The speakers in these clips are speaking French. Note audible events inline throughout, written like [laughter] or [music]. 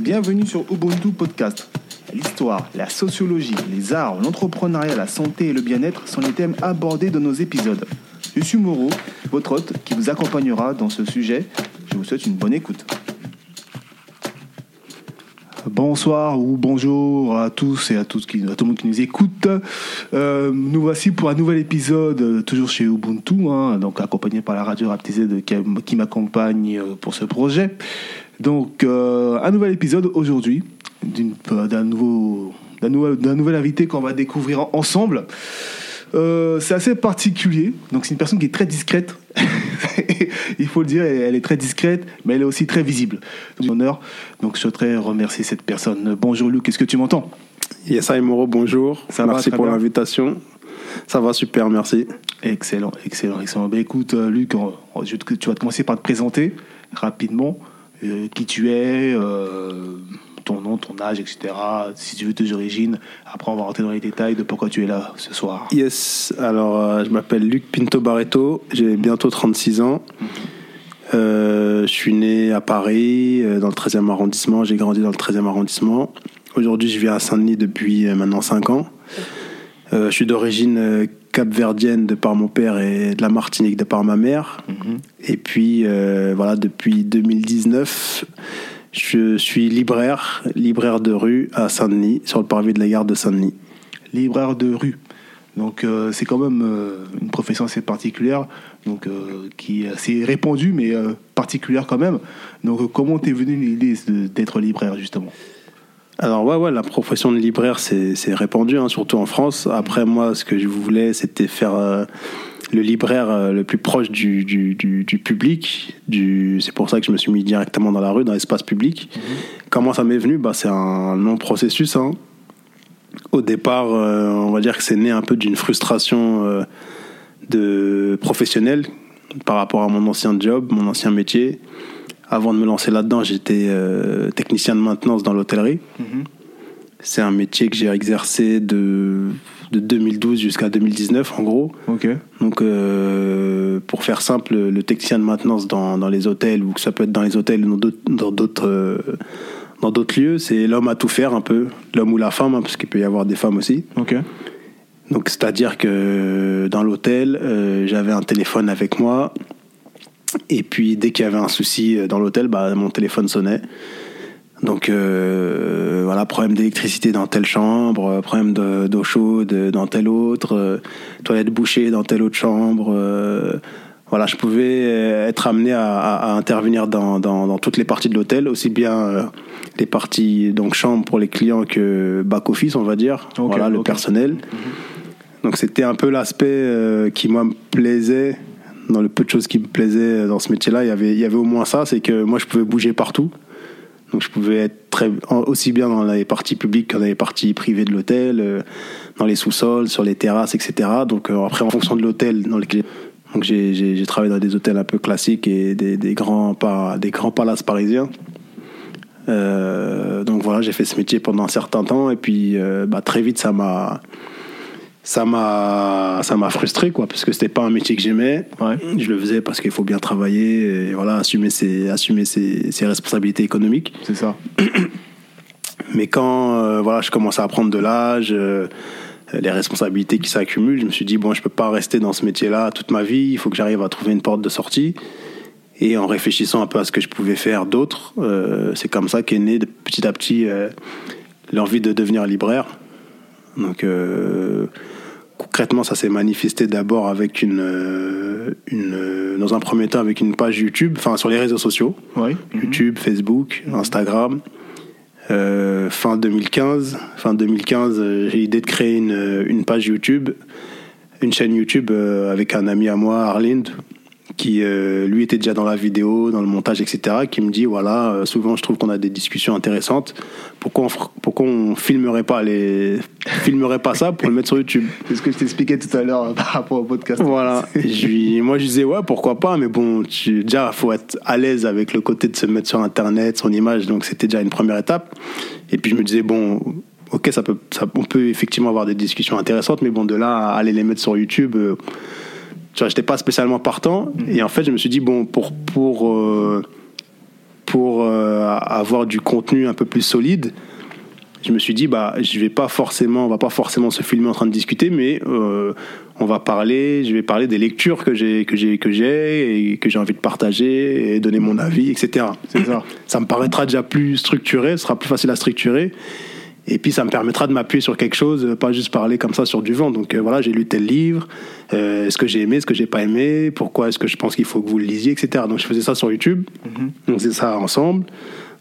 bienvenue sur Ubuntu Podcast. L'histoire, la sociologie, les arts, l'entrepreneuriat, la santé et le bien-être sont les thèmes abordés dans nos épisodes. Je suis Moreau, votre hôte qui vous accompagnera dans ce sujet. Je vous souhaite une bonne écoute. Bonsoir ou bonjour à tous et à, tous qui, à tout le monde qui nous écoute. Euh, nous voici pour un nouvel épisode, toujours chez Ubuntu, hein, donc accompagné par la radio Raptisé qui, qui m'accompagne euh, pour ce projet. Donc, euh, un nouvel épisode aujourd'hui d'une- d'un nouveau, d'un nouvel, invité qu'on va découvrir en- ensemble. Euh, c'est assez particulier. Donc, c'est une personne qui est très discrète. [laughs] Il faut le dire, elle est très discrète, mais elle est aussi très visible. Donc, honneur. Donc, je souhaiterais remercier cette personne. Bonjour Luc, est-ce que tu m'entends? Yes, hi, Moro, bonjour. Ça merci pour l'invitation. Ça va super, merci. Excellent, excellent, excellent. Ben, écoute, euh, Luc, te- tu vas commencer par te présenter rapidement. Euh, qui tu es, euh, ton nom, ton âge, etc. Si tu veux tes origines. Après, on va rentrer dans les détails de pourquoi tu es là ce soir. Yes, alors euh, je m'appelle Luc Pinto Barreto, j'ai bientôt 36 ans. Euh, je suis né à Paris, dans le 13e arrondissement, j'ai grandi dans le 13e arrondissement. Aujourd'hui, je vis à Saint-Denis depuis maintenant 5 ans. Je suis d'origine capverdienne de par mon père et de la Martinique de par ma mère. Mhm. Et puis, euh, voilà, depuis 2019, je suis libraire, libraire de rue à Saint-Denis, sur le parvis de la gare de Saint-Denis. Libraire de rue. Donc, euh, c'est quand même euh, une profession assez particulière, donc, qui est assez répandue, mais particulière quand même. Donc, comment t'es venu l'idée de- d'être libraire, justement? Alors, ouais, ouais, la profession de libraire, c'est répandu, hein, surtout en France. Après, moi, ce que je voulais, c'était faire euh, le libraire euh, le plus proche du, du, du, du public. Du... C'est pour ça que je me suis mis directement dans la rue, dans l'espace public. Comment ça m'est venu? Bah, C'est un long processus. hein. Au départ, euh, on va dire que c'est né un peu d'une frustration de professionnelle par rapport à mon ancien job, mon ancien métier. Avant de me lancer là-dedans, j'étais euh, technicien de maintenance dans l'hôtellerie. Mhm. C'est un métier que j'ai exercé de, de 2012 jusqu'à 2019, en gros. Ok. Donc, euh, pour faire simple, le technicien de maintenance dans, dans les hôtels, ou que ça peut être dans les hôtels ou dans d'autres- euh, dans d'autres lieux, c'est l'homme à tout faire un peu, l'homme ou la femme, hein, parce qu'il peut y avoir des femmes aussi. Ok. Donc, c'est-à-dire que dans l'hôtel, euh, j'avais un téléphone avec moi. Et puis, dès qu'il y avait un souci dans l'hôtel, bah, mon téléphone sonnait. Donc, euh, voilà, problème d'électricité dans telle chambre, euh, problème de- d'eau chaude dans telle autre, euh, toilette bouchée dans telle autre chambre. euh, voilà, je pouvais euh, être amené à, à- à intervenir dans, dans- dans toutes les parties de l'hôtel, aussi bien euh, les parties donc chambre pour les clients que back office, on va dire. Ok, voilà, le personnel. Donc c'était un peu l'aspect euh, qui moi me plaisait dans le peu de choses qui me plaisaient dans ce métier-là. Il y avait il y avait au moins ça, c'est que moi je pouvais bouger partout. Donc je pouvais être très aussi bien dans les parties publiques que dans les parties privées de l'hôtel, euh, dans les sous-sols, sur les terrasses, etc. Donc euh, après en fonction de l'hôtel dans lequel donc j'ai travaillé dans des hôtels un peu classiques et des, grands pa- des grands palaces parisiens. Euh, donc voilà, j'ai fait ce métier pendant un certain temps et puis euh, bah, très vite ça m'a ça m'a ça m'a frustré quoi parce que c'était pas un métier que j'aimais. Ouais. je le faisais parce qu'il faut bien travailler et voilà assumer ses assumer ses, ses responsabilités économiques. C'est ça. [clears throat] mais quand euh, voilà je commençais à prendre de l'âge euh, les responsabilités qui s'accumulent je me suis dit bon je peux pas rester dans ce métier là toute ma vie. Il faut que j'arrive à trouver une porte de sortie. Et en réfléchissant un peu à ce que je pouvais faire d'autre euh, c'est comme ça qu'est né petit à petit l'envie de devenir libraire donc euh, concrètement, ça s'est manifesté d'abord avec une, euh, une, euh, dans un premier temps avec une page YouTube, enfin sur les réseaux sociaux, Oui. YouTube, Facebook, Instagram. Euh, fin 2015, fin 2015, euh, j'ai l'idée de créer une, une page YouTube, une chaîne YouTube avec un ami à moi, Arlind, qui euh, lui était déjà dans la vidéo, dans le montage, etc. Qui me dit voilà, euh, souvent je trouve qu'on a des discussions intéressantes. Pourquoi on, pourquoi on filmerait pas les, [laughs] filmerait pas ça pour le mettre sur YouTube? C'est ce que je t'expliquais tout à l'heure euh, [laughs] par rapport au podcast. voilà. Et je lui- moi, je disais, ouais, pourquoi pas, mais bon, tu, déjà, faut être à l'aise avec le côté de se mettre sur Internet, son image, donc c'était déjà une première étape. Et puis, je me disais, bon, ok, ça peut, ça, on peut effectivement avoir des discussions intéressantes, mais bon, de là à aller les mettre sur YouTube, euh, tu vois, j'étais pas spécialement partant. Et en fait, je me suis dit, bon, pour, pour, euh, pour euh, avoir du contenu un peu plus solide, je me suis dit bah je vais pas forcément on va pas forcément se filmer en train de discuter mais euh, on va parler je vais parler des lectures que j'ai que j'ai que j'ai et que j'ai envie de partager et donner mon avis etc C'est ça. ça me paraîtra déjà plus structuré ce sera plus facile à structurer et puis ça me permettra de m'appuyer sur quelque chose euh, pas juste parler comme ça sur du vent. Donc euh, voilà j'ai lu tel livre. Euh, est-ce que j'ai aimé est-ce que j'ai pas aimé? Pourquoi est-ce que je pense qu'il faut que vous le lisiez etc donc je faisais ça sur YouTube. On faisait ça ensemble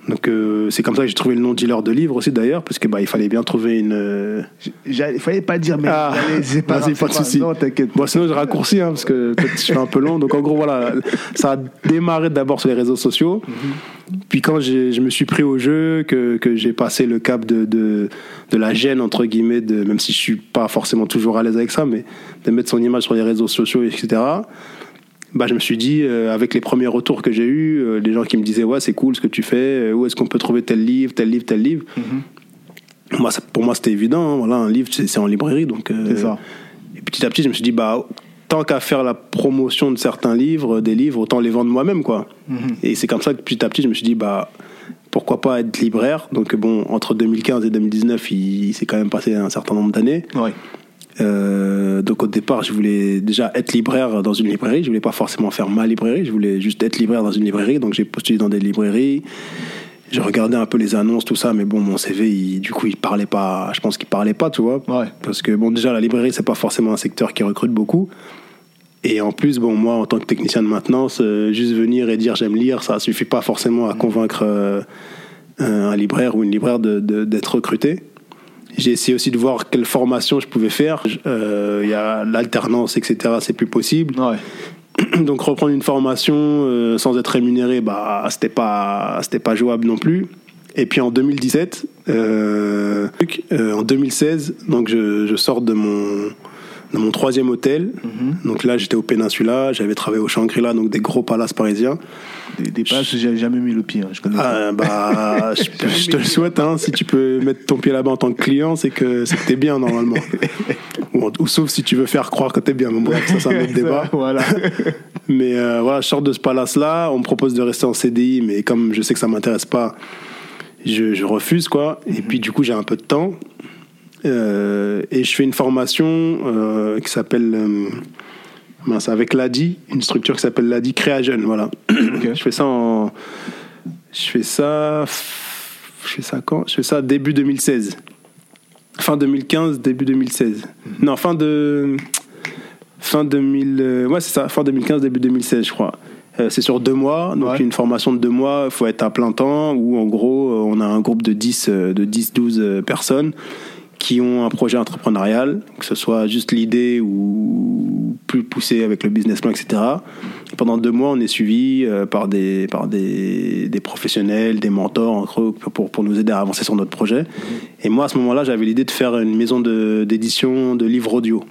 donc euh, c'est comme ça que j'ai trouvé le nom dealer de livres aussi d'ailleurs parce que bah il fallait bien trouver une euh, Il fallait pas dire, mais Ah, c'est pas, vas-y, grave, pas de souci. Non, t'inquiète. Bon, sinon, je raccourcis, hein, parce que je suis un peu long. Donc, en gros, voilà, ça a démarré d'abord sur les réseaux sociaux. Puis, quand je me suis pris au jeu, que, que j'ai passé le cap de, de, de la gêne, entre guillemets, de, même si je suis pas forcément toujours à l'aise avec ça, mais de mettre son image sur les réseaux sociaux, etc. Bah, je me suis dit, euh, avec les premiers retours que j'ai eus, euh, les gens qui me disaient, ouais, c'est cool ce que tu fais, euh, où est-ce qu'on peut trouver tel livre, tel livre, tel livre. Moi, ça- pour moi, c'était évident. hein, voilà, un livre, c'est en librairie. Donc, euh, ça. et petit à petit, je me suis dit, bah, tant qu'à faire la promotion de certains livres, des livres, autant les vendre moi-même, quoi. Et c'est comme ça que petit à petit, je me suis dit, bah, pourquoi pas être libraire Donc, bon, entre 2015 et 2019, il, il s'est quand même passé un certain nombre d'années. Ouais. Euh, donc, au départ, je voulais déjà être libraire dans une librairie. Je voulais pas forcément faire ma librairie. Je voulais juste être libraire dans une librairie. Donc, j'ai postulé dans des librairies. J'ai regardé un peu les annonces, tout ça, mais bon, mon CV, il- du coup, il parlait pas. Je pense qu'il parlait pas, tu vois. Ouais. Parce que bon, déjà la librairie c'est pas forcément un secteur qui recrute beaucoup. Et en plus, bon, moi en tant que technicien de maintenance, euh, juste venir et dire j'aime lire, ça suffit pas forcément à convaincre euh, un libraire ou une libraire de- de- d'être recruté. J'ai essayé aussi de voir quelle formation je pouvais faire. Euh, Il y a l'alternance, etc. C'est plus possible. Ouais. [clears throat] Donc reprendre une formation euh, sans être rémunéré, bah c'était pas c'était pas jouable non plus. Et puis en 2017, euh, euh, en 2016, donc je, je sors de mon de mon troisième hôtel. Donc là j'étais au Péninsula, j'avais travaillé au Shangri-La, donc des gros palaces parisiens. Des, des places où j'ai jamais mis le pied. hein, je connais. Ah, bah [laughs] je, je te le souhaite. Hein, si tu peux mettre ton pied là-bas en tant que client, c'est que c'est que t'es bien normalement. [laughs] ou, ou sauf si tu veux faire croire que t'es bien. Mais bref, ça c'est un autre débat. [laughs] voilà. Mais euh, voilà, je sors de ce palace-là, on me propose de rester en CDI, mais comme je sais que ça m'intéresse pas, je, je refuse, quoi. Et puis du coup, j'ai un peu de temps. Euh, et je fais une formation euh, qui s'appelle... euh, avec l'ADI, une structure qui s'appelle l'ADI Créa Jeune, voilà. [coughs] Je fais ça en... Je fais ça... Je fais ça quand? Je fais ça début 2016. Fin 2015, début 2016. Non, fin de... Fin 2000... euh, Ouais, c'est ça, fin 2015, début 2016, je crois. C'est sur deux mois, donc Ouais. une formation de deux mois, il faut être à plein temps, où en gros, on a un groupe de 10, euh, de 10 12 euh, personnes qui ont un projet entrepreneurial, que ce soit juste l'idée ou plus poussé avec le business plan, etc. Et pendant deux mois, on est suivi euh, par, des, par des, des professionnels, des mentors, entre pour, pour nous aider à avancer sur notre projet. Et moi, à ce moment-là, j'avais l'idée de faire une maison d'édition de, livres audio.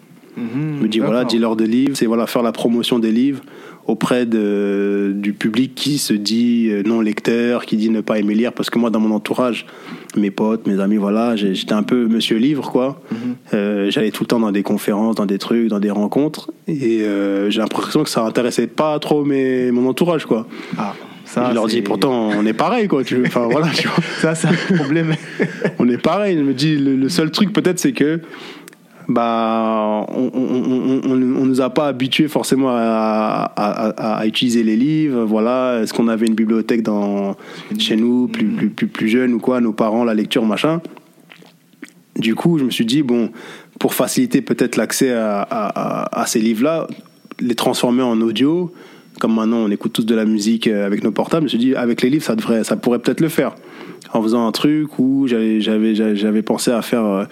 Je me dis, voilà, dealer de livres, c'est voilà, faire la promotion des livres auprès de, du public qui se dit euh, non lecteur, qui dit ne pas aimer lire. Parce que moi, dans mon entourage, mes potes, mes amis, voilà, j'étais un peu monsieur livre, quoi. Euh, J'allais tout le temps dans des conférences, dans des trucs, dans des rencontres. Et euh, j'ai l'impression que ça intéressait pas trop mes, mon entourage, quoi. Ah, ça, je leur dis, pourtant, on est pareil, quoi. Tu, enfin, voilà, tu vois [laughs] Ça, c'est un problème. [laughs] on est pareil. Je me dis, le, le seul truc peut-être, c'est que bah, on, on, on, on, nous a pas habitués forcément à, à, utiliser les livres. Voilà, est-ce qu'on avait une bibliothèque dans, chez nous, plus, plus, plus, plus jeune ou quoi, nos parents, la lecture, machin. Du coup, je me suis dit, bon, pour faciliter peut-être l'accès à, à, ces livres-là, les transformer en audio, comme maintenant on écoute tous de la musique euh, avec nos portables, je me suis dit, avec les livres, ça, devrait, ça pourrait peut-être le faire. En faisant un truc où j'avais, pensé à faire,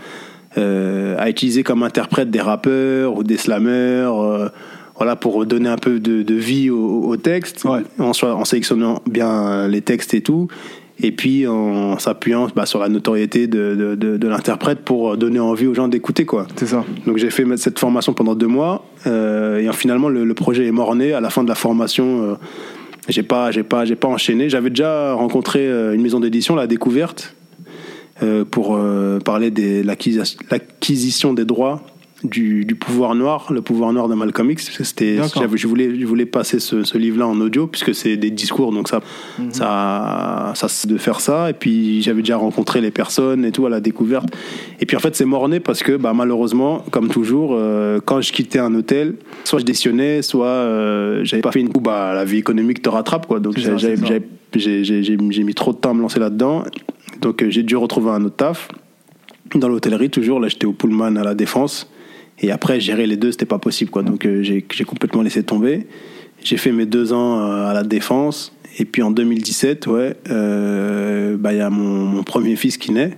euh, à utiliser comme interprète des rappeurs ou des slammers, euh, voilà, pour donner un peu de, de vie au, au texte, Ouais. en, sélectionnant bien les textes et tout. Et puis en s'appuyant bah, sur la notoriété de, de, de, de l'interprète pour donner envie aux gens d'écouter quoi. C'est ça. Donc j'ai fait cette formation pendant deux mois euh, et finalement le, le projet est mort-né à la fin de la formation. J'ai pas j'ai pas j'ai pas enchaîné. J'avais déjà rencontré une maison d'édition, la Découverte, pour euh, parler de l'acquisition des droits du, du pouvoir noir, le pouvoir noir de Malcolm X. parce que C'était, je voulais, je voulais passer ce, ce livre-là en audio puisque c'est des discours, donc ça, Mhm. ça, ça, c'est de faire ça. Et puis j'avais déjà rencontré les personnes et tout à la découverte. Et puis en fait, c'est mort-né parce que bah, malheureusement, comme toujours, euh, quand je quittais un hôtel, soit je décionnais, soit euh, j'avais pas fait une coup, bah, la vie économique te rattrape quoi. Donc j'ai mis trop de temps à me lancer là-dedans. Donc euh, j'ai dû retrouver un autre taf dans l'hôtellerie toujours. Là, j'étais au Pullman à la Défense. Et après, gérer les deux, c'était pas possible. Quoi. Donc euh, j'ai complètement laissé tomber. J'ai fait mes deux ans euh, à la Défense. Et puis en 2017, ouais, bah, il y a mon, mon premier fils qui naît.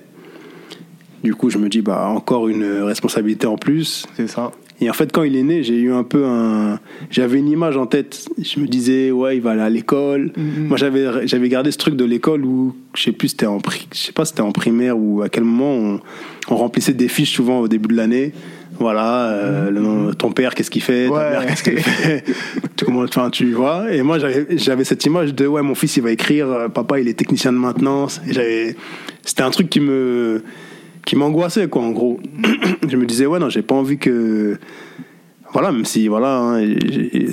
Du coup, je me dis, bah, encore une responsabilité en plus. C'est ça. Et en fait, quand il est né, j'ai eu un peu un. J'avais une image en tête. Je me disais, ouais, il va aller à l'école. Mhm. Moi, j'avais, j'avais gardé ce truc de l'école où, je sais plus, c'était en, pri- je sais pas, c'était en primaire ou à quel moment on, on remplissait des fiches souvent au début de l'année. Voilà, euh, le nom- ton père, qu'est-ce qu'il fait, ta Ouais. mère, qu'est-ce qu'elle fait, [laughs] comment, enfin, tu vois. Et moi, j'avais, j'avais cette image de, ouais, mon fils, il va écrire, euh, papa, il est technicien de maintenance. Et j'avais, c'était un truc qui me, qui m'angoissait, quoi, en gros. [clears throat] je me disais, ouais, non, j'ai pas envie que, voilà, même si, voilà, hein,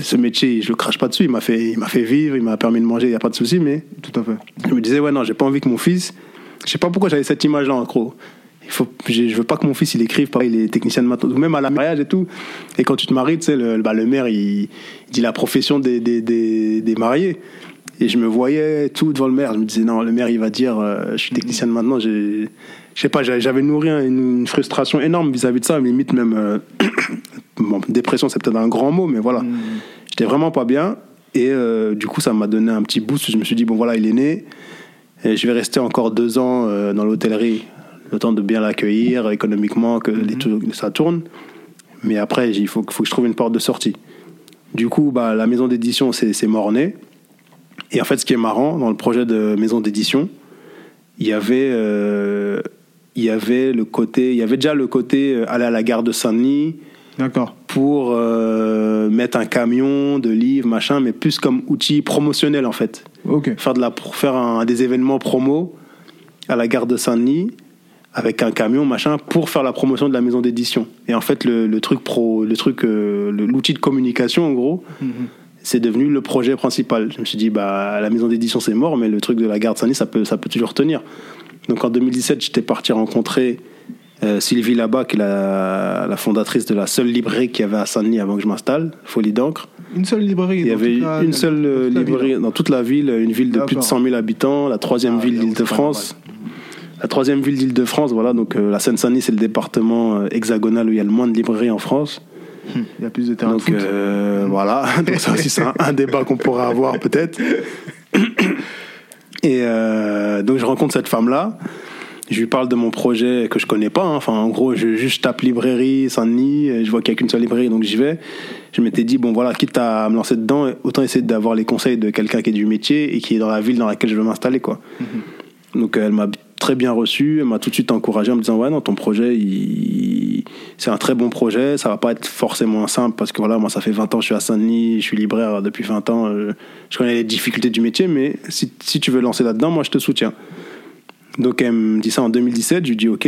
ce métier, je le crache pas dessus, il m'a fait, il m'a fait vivre, il m'a permis de manger, il y a pas de souci, mais Tout à fait. je me disais, ouais, non, j'ai pas envie que mon fils. Je sais pas pourquoi j'avais cette image-là, en gros. Il faut, j'ai- je veux pas que mon fils il écrive, pareil, il est technicien de maintenance, ou même à la mariage et tout. Et quand tu te maries, tu sais, le, bah, le maire, il, il dit la profession des, des, des, des mariés. Et je me voyais tout devant le maire. Je me disais, non, le maire, il va dire, euh, je suis technicien de maintenance. J'ai- Je sais pas, j'avais nourri une, une frustration énorme vis-à-vis de ça, limite même. euh, [coughs] bon, dépression, c'est peut-être un grand mot, mais voilà. Mhm. J'étais vraiment pas bien. Et euh, du coup, ça m'a donné un petit boost. Je me suis dit, bon voilà, il est né. Et je vais rester encore deux ans euh, dans l'hôtellerie, le temps de bien l'accueillir économiquement, que les trucs- ça tourne. Mais après, il faut, faut que je trouve une porte de sortie. Du coup, bah, la maison d'édition, c'est c'est mort-né. Et en fait, ce qui est marrant, dans le projet de maison d'édition, il y avait, euh, il y avait le côté, il y avait déjà le côté euh, aller à la gare de Saint-Denis, D'accord. pour euh, mettre un camion de livres, machin, mais plus comme outil promotionnel en fait. Ok. Faire, de la, pour faire un- des événements promo à la gare de Saint-Denis avec un camion, machin, pour faire la promotion de la maison d'édition. Et en fait, le, le truc pro, le truc, euh, l'outil de communication en gros, Mhm. c'est devenu le projet principal. Je me suis dit, bah, la maison d'édition c'est mort, mais le truc de la gare de Saint-Denis, ça peut, ça peut toujours tenir. Donc en 2017, j'étais parti rencontrer euh, Sylvie Labat, qui est la, la fondatrice de la seule librairie qu'il y avait à Saint-Denis avant que je m'installe, Folie d'encre. Une seule librairie. Il y avait la- une seule euh, ville. librairie dans toute la ville, une ville de plus de D'accord. 100 000 habitants, la troisième Ah, ville d'Île-de-France. La troisième ville d'Île-de-France, voilà, donc euh, la Seine-Saint-Denis, c'est le département euh, hexagonal où il y a le moins de librairies en France. Il y a plus de terrain Donc de foot. voilà, [laughs] donc ça aussi c'est un, un débat qu'on pourrait avoir peut-être. [laughs] Et euh, donc je rencontre cette femme-là, je lui parle de mon projet que je connais pas. hein. Enfin en gros, je juste tape librairie Saint-Denis, je vois qu'il y a qu'une seule librairie, donc j'y vais. Je m'étais dit bon voilà, quitte à me lancer dedans, autant essayer d'avoir les conseils de quelqu'un qui est du métier et qui est dans la ville dans laquelle je veux m'installer quoi. Donc elle m'a très bien reçu, elle m'a tout de suite encouragé en me disant ouais non ton projet c'est un très bon projet, ça va pas être forcément simple parce que voilà moi ça fait 20 ans je suis à Saint-Denis, je suis libraire depuis 20 ans, euh, je connais les difficultés du métier mais si, si tu veux lancer là-dedans moi je te soutiens. Donc elle me dit ça en 2017, je lui dis ok,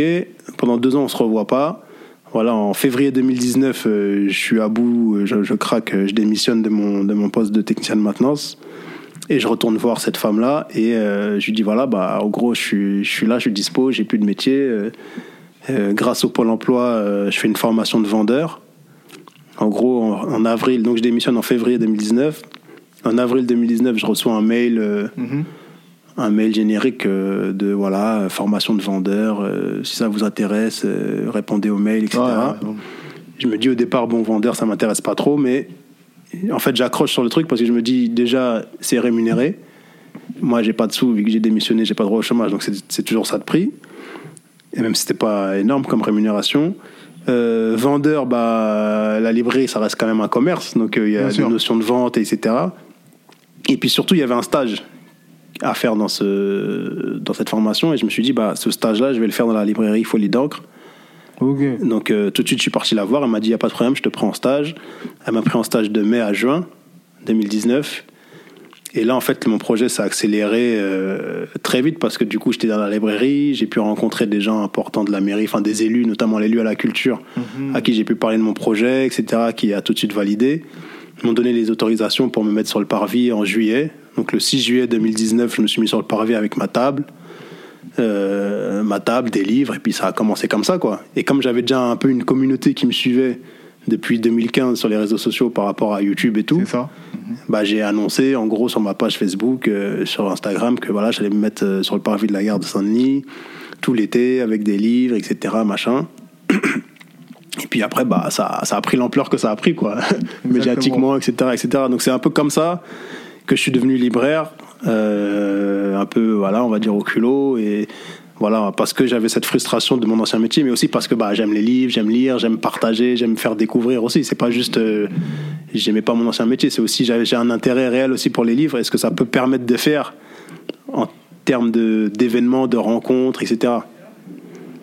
pendant deux ans on se revoit pas. Voilà, en février 2019, euh, je suis à bout, je, je craque, je démissionne de mon, de mon poste de technicien de maintenance. Et je retourne voir cette femme-là et euh, je lui dis voilà, bah, en gros, je suis, je suis là, je suis dispo, j'ai plus de métier. Euh, euh, grâce au Pôle emploi, euh, je fais une formation de vendeur. En gros, en, en avril, donc je démissionne en février 2019. En avril 2019, je reçois un mail, Mhm. un mail générique de voilà, formation de vendeur. si ça vous intéresse, répondez au mail, etc. Ouais, ouais, bon. Je me dis au départ, bon, vendeur, ça m'intéresse pas trop, mais en fait, j'accroche sur le truc parce que je me dis déjà, c'est rémunéré. Moi, j'ai pas de sous, vu que j'ai démissionné, j'ai pas droit au chômage, donc c'est toujours ça de prix. Et même si c'était pas énorme comme rémunération. Euh, vendeur, bah, la librairie, ça reste quand même un commerce, donc euh, il y a des sûr. notions de vente, etc. Et puis surtout, il y avait un stage à faire dans, ce, dans cette formation, et je me suis dit, bah, ce stage-là, je vais le faire dans la librairie Folie d'encre. Donc euh, tout de suite, je suis parti la voir. Elle m'a dit, il n'y a pas de problème, je te prends en stage. Elle m'a pris en stage de mai à juin 2019. Et là, en fait, mon projet s'est accéléré euh, très vite parce que du coup, j'étais dans la librairie, j'ai pu rencontrer des gens importants de la mairie, enfin des élus, notamment l'élu à la culture, Mhm. à qui j'ai pu parler de mon projet, etc., qui a tout de suite validé. Ils m'ont donné les autorisations pour me mettre sur le parvis en juillet. Donc le 6 juillet 2019, je me suis mis sur le parvis avec ma table. Euh, ma table, des livres, et puis ça a commencé comme ça, quoi. Et comme j'avais déjà un peu une communauté qui me suivait depuis 2015 sur les réseaux sociaux par rapport à YouTube et tout, ça. bah, j'ai annoncé en gros sur ma page Facebook, euh, sur Instagram, que voilà, j'allais me mettre euh, sur le parvis de la gare de Saint-Denis tout l'été avec des livres, etc. Machin. Et puis après, bah, ça, ça a pris l'ampleur que ça a pris, quoi. [laughs] Médiatiquement, etc., etc. Donc c'est un peu comme ça que je suis devenu libraire, un peu, voilà, on va dire au culot, et voilà, parce que j'avais cette frustration de mon ancien métier, mais aussi parce que bah, j'aime les livres, j'aime lire, j'aime partager, j'aime faire découvrir aussi. C'est pas juste, euh, j'aimais pas mon ancien métier, c'est aussi, j'ai un intérêt réel aussi pour les livres, et ce que ça peut permettre de faire en termes d'événements, de rencontres, etc.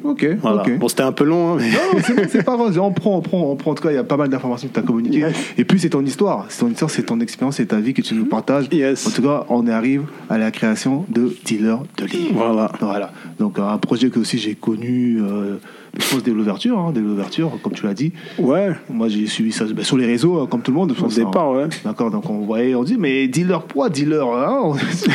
Ok. Voilà. ok. Bon, c'était un peu long, hein, mais. Non, c'est bon, c'est pas grave. On prend, on prend, on prend. En tout cas, il y a pas mal d'informations que tu as communiquées. Yes. Et puis, c'est ton histoire. C'est ton histoire, c'est ton expérience, c'est ta vie que tu nous partages. Yes. En tout cas, on arrive à la création de Dealer de livres. Voilà. Voilà. Donc, un projet que aussi j'ai connu, euh, je pense, dès l'ouverture, hein, dès l'ouverture, comme tu l'as dit. Ouais, Moi, j'ai suivi ça ben, sur les réseaux, hein, comme tout le monde. au hein. départ, ouais. D'accord, donc on voyait, on dit, mais dealer quoi, dealer hein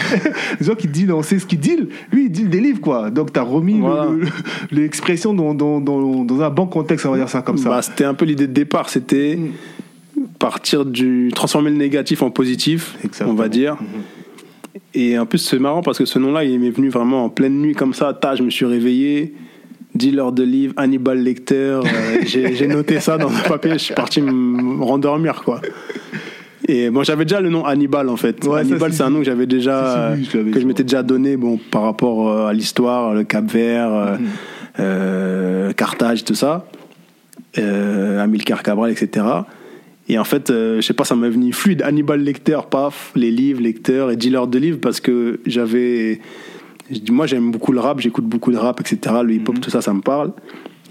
[laughs] Les gens qui deal, on sait ce qu'ils deal. Lui, il deal des livres, quoi. Donc, tu as remis le- Voilà. le- [laughs] l'expression dans, dans, dans, dans un bon contexte, on va dire ça comme ça. Bah, c'était un peu l'idée de départ, c'était partir du transformer le négatif en positif, Exactement. on va dire. Et en plus c'est marrant parce que ce nom-là, il m'est venu vraiment en pleine nuit comme ça. Ta, je me suis réveillé, dealer de livres, Hannibal Lecter. euh, j'ai noté ça dans un papier. Je suis parti me rendormir quoi. Et bon, j'avais déjà le nom Hannibal en fait. Ouais, Hannibal, c'est un nom que j'avais déjà, Si, si, oui, je l'avais que je m'étais déjà donné, bon, par rapport euh, à l'histoire, le Cap Vert, euh, euh, Carthage, tout ça, euh, Amilcar Cabral, etc. Et en fait, euh, je sais pas, ça m'est venu fluide. Hannibal Lecter, paf, les livres, lecteurs et dealer de livres, parce que j'avais. Moi, j'aime beaucoup le rap, j'écoute beaucoup de rap, etc. Le hip-hop, tout ça, ça me parle.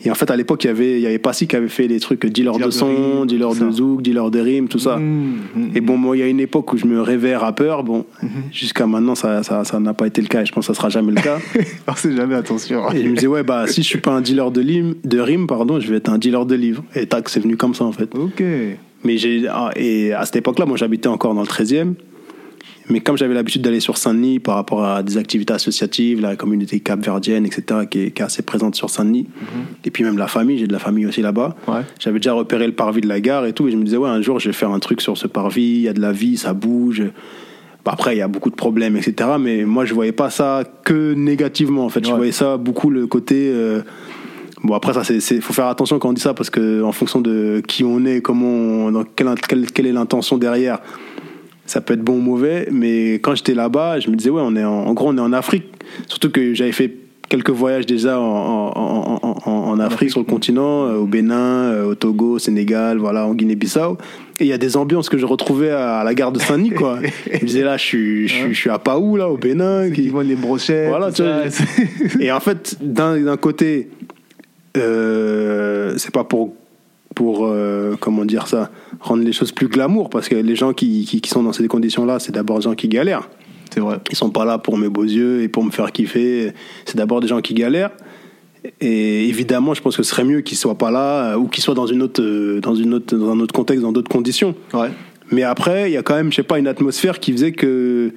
Et en fait, à l'époque, il y avait, il y avait Passy qui avait fait les trucs dealer, Dealer de son, dealer de zouk, dealer de rimes, tout ça. Mmh, mmh, Et bon, moi, il y a une époque où je me rêvais rappeur. Bon, jusqu'à maintenant, ça ça ça n'a pas été le cas et je pense que ça sera jamais le cas. [laughs] On sait jamais, attention. Et je me disais, ouais, bah, si je suis pas un dealer de, lim- de rimes, pardon, je vais être un dealer de livres. Et tac, c'est venu comme ça, en fait. Ok. Mais j'ai, ah, et à cette époque-là, moi, j'habitais encore dans le 13e. Mais comme j'avais l'habitude d'aller sur Saint-Denis par rapport à des activités associatives, la communauté capverdienne, etc., qui est, qui est assez présente sur Saint-Denis, et puis même la famille, j'ai de la famille aussi là-bas, Ouais. j'avais déjà repéré le parvis de la gare et tout, et je me disais, ouais, un jour, je vais faire un truc sur ce parvis, il y a de la vie, ça bouge. Bah, après, il y a beaucoup de problèmes, etc., mais moi, je voyais pas ça que négativement, en fait. Je voyais ça beaucoup le côté. euh, Bon après ça c'est c'est- faut faire attention quand on dit ça parce que en fonction de qui on est, comment on, dans quelle, quelle, quelle est l'intention derrière, ça peut être bon ou mauvais. Mais quand j'étais là-bas, je me disais ouais on est en, en gros on est en Afrique. Surtout que j'avais fait quelques voyages déjà en, Afrique sur le continent, euh, au Bénin, euh, au Togo, au Sénégal, voilà en Guinée-Bissau. Et il y a des ambiances que je retrouvais à, la gare de Saint-Denis quoi. [laughs] je me disais là je suis je, suis- je suis à Paou là au Bénin. Qui vendent les brochettes. Voilà, tu vois. [laughs] Et en fait, d'un d'un côté, euh, c'est pas pour, pour euh, comment dire ça, rendre les choses plus glamour, parce que les gens qui, qui, qui sont dans ces conditions-là, c'est d'abord des gens qui galèrent. C'est vrai. Ils sont pas là pour mes beaux yeux et pour me faire kiffer. C'est d'abord des gens qui galèrent. Et évidemment, je pense que ce serait mieux qu'ils soient pas là euh, ou qu'ils soient dans une autre, euh, dans une autre, dans un autre contexte, dans d'autres conditions. Ouais. Mais après, il y a quand même, je sais pas, une atmosphère qui faisait que,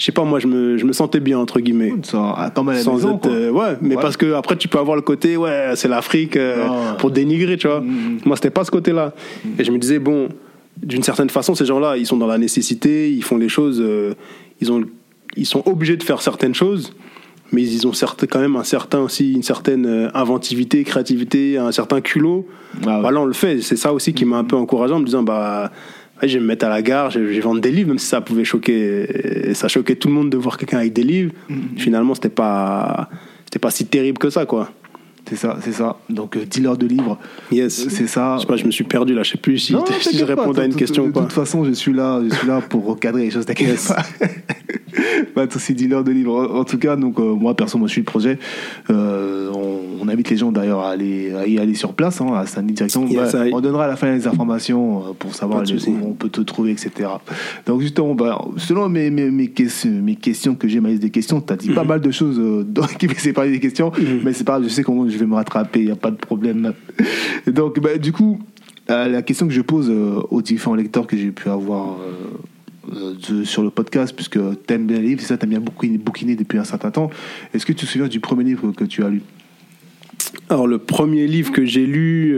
je sais pas, moi, je me, je me sentais bien entre guillemets. Ah, comme à la Sans maison, être, euh, ouais, mais Ouais. parce que après tu peux avoir le côté, ouais, c'est l'Afrique euh, Non. pour dénigrer, tu vois. Mhm. Moi, c'était pas ce côté-là. Et je me disais, bon, d'une certaine façon, ces gens-là, ils sont dans la nécessité, ils font les choses, euh, ils ont, ils sont obligés de faire certaines choses, mais ils ont certes, quand même un certain aussi, une certaine euh, inventivité, créativité, un certain culot. Ah ouais. Voilà, on le fait. C'est ça aussi qui m'a un peu encouragé en me disant, bah. Je vais me mettre à la gare, je vais vendre des livres, même si ça pouvait choquer, ça choquait tout le monde de voir quelqu'un avec des livres. Finalement, c'était pas, c'était pas si terrible que ça, quoi. C'est ça, c'est ça. Donc, euh, dealer de livres. Yes. C'est ça. Je sais pas, je me suis perdu là, je sais plus si, Non, si je répondais à une question ou pas. De toute façon, je suis là, je suis là pour recadrer les choses, t'inquiète Yes. pas. [laughs] Pas de souci, dealer de livres. En tout cas, donc euh, moi perso, moi je suis le projet. Euh, on, on invite les gens d'ailleurs à aller à y aller sur place, hein, à directement. Yes, Bah, on donnera à la fin les informations euh, pour savoir les- où on peut te trouver, etc. Donc justement, bah, selon mes, mes, mes, questions, mes questions que j'ai, ma liste des questions, tu as dit pas mal de choses euh, [laughs] qui me séparent des questions, mais c'est pas je sais comment je vais me rattraper, il n'y a pas de problème. Donc bah, du coup, euh, la question que je pose euh, aux différents lecteurs que j'ai pu avoir euh, sur le podcast, puisque t'aimes bien les livres, c'est ça, t'aimes bien bouquiner, bouquiner depuis un certain temps. Est-ce que tu te souviens du premier livre que tu as lu? Alors, le premier livre que j'ai lu,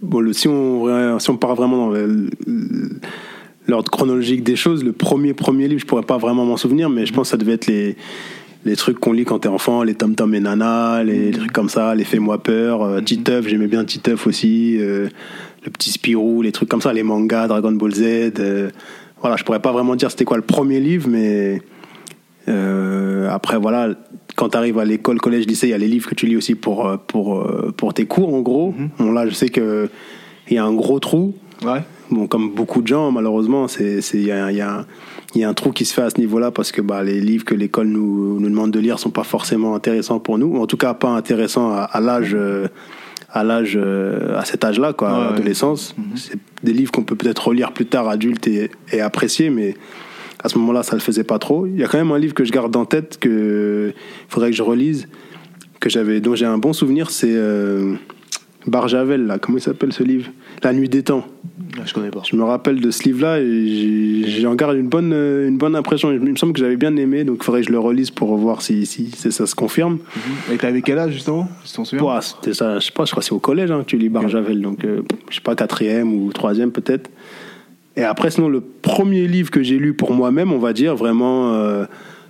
bon, si, on, si on part vraiment dans l'ordre chronologique des choses, le premier premier livre, je pourrais pas vraiment m'en souvenir, mais je pense que ça devait être les, les trucs qu'on lit quand t'es enfant, les Tom Tom et Nana, les trucs comme ça, les Fais-moi peur, euh, Titeuf, j'aimais bien Titeuf aussi, euh, le petit Spirou, les trucs comme ça, les mangas, Dragon Ball Z. euh, voilà, je pourrais pas vraiment dire c'était quoi le premier livre, mais après, voilà, quand tu arrives à l'école, collège, lycée, il y a les livres que tu lis aussi pour, pour, pour tes cours, en gros. Bon, là, je sais qu'il y a un gros trou. Ouais. Bon, comme beaucoup de gens, malheureusement, c'est il y a, il y, a, il y a un trou qui se fait à ce niveau-là parce que bah, les livres que l'école nous, nous demande de lire sont pas forcément intéressants pour nous, ou en tout cas pas intéressants à, à l'âge. euh, à l'âge euh, à cet âge-là quoi à ouais. l'adolescence c'est des livres qu'on peut peut-être relire plus tard adulte et, et apprécier mais à ce moment-là, ça le faisait pas trop. Il y a quand même un livre que je garde en tête que faudrait que je relise, que j'avais, dont j'ai un bon souvenir, c'est euh, Barjavel. Là, comment il s'appelle ce livre? La Nuit des Temps. Ah, Je connais pas. Je me rappelle de ce livre-là et j'en garde une bonne, euh, une bonne impression. Il me semble que j'avais bien aimé, donc il faudrait que je le relise pour voir si, si, si ça se confirme. Et t'avais quel âge justement? Si c'était ça, je sais pas, je crois que c'est au collège hein, que tu lis Barjavel, donc euh, je sais pas, quatrième ou troisième peut-être. Et après, sinon, le premier livre que j'ai lu pour moi-même, on va dire, vraiment euh,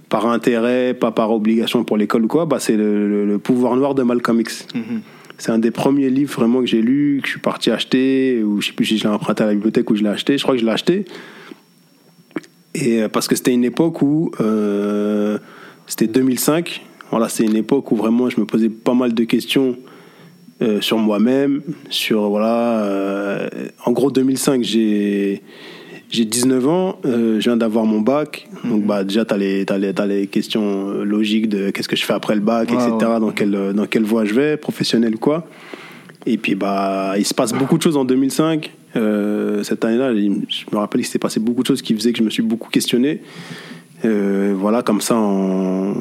par intérêt, pas par obligation pour l'école ou quoi, bah, c'est le, le- le Pouvoir Noir de Malcolm X. Mhm. C'est un des premiers livres vraiment que j'ai lu, que je suis parti acheter, ou je sais plus si je l'ai emprunté à la bibliothèque ou je l'ai acheté. Je crois que je l'ai acheté. Et euh, parce que c'était une époque où euh, c'était 2005. Voilà, c'est une époque où vraiment je me posais pas mal de questions euh, sur moi-même, sur voilà. en gros, 2005, j'ai j'ai 19 ans, euh, je viens d'avoir mon bac. Donc bah déjà les t'as les t'as les questions euh, logiques de qu'est-ce que je fais après le bac, etc. ouais. Dans quelle euh, dans quelle voie je vais, professionnelle ou quoi. Et puis bah il se passe beaucoup de choses en 2005. Euh, cette année-là, je me rappelle qu'il s'est passé beaucoup de choses qui faisaient que je me suis beaucoup questionné. Euh, voilà, comme ça, en,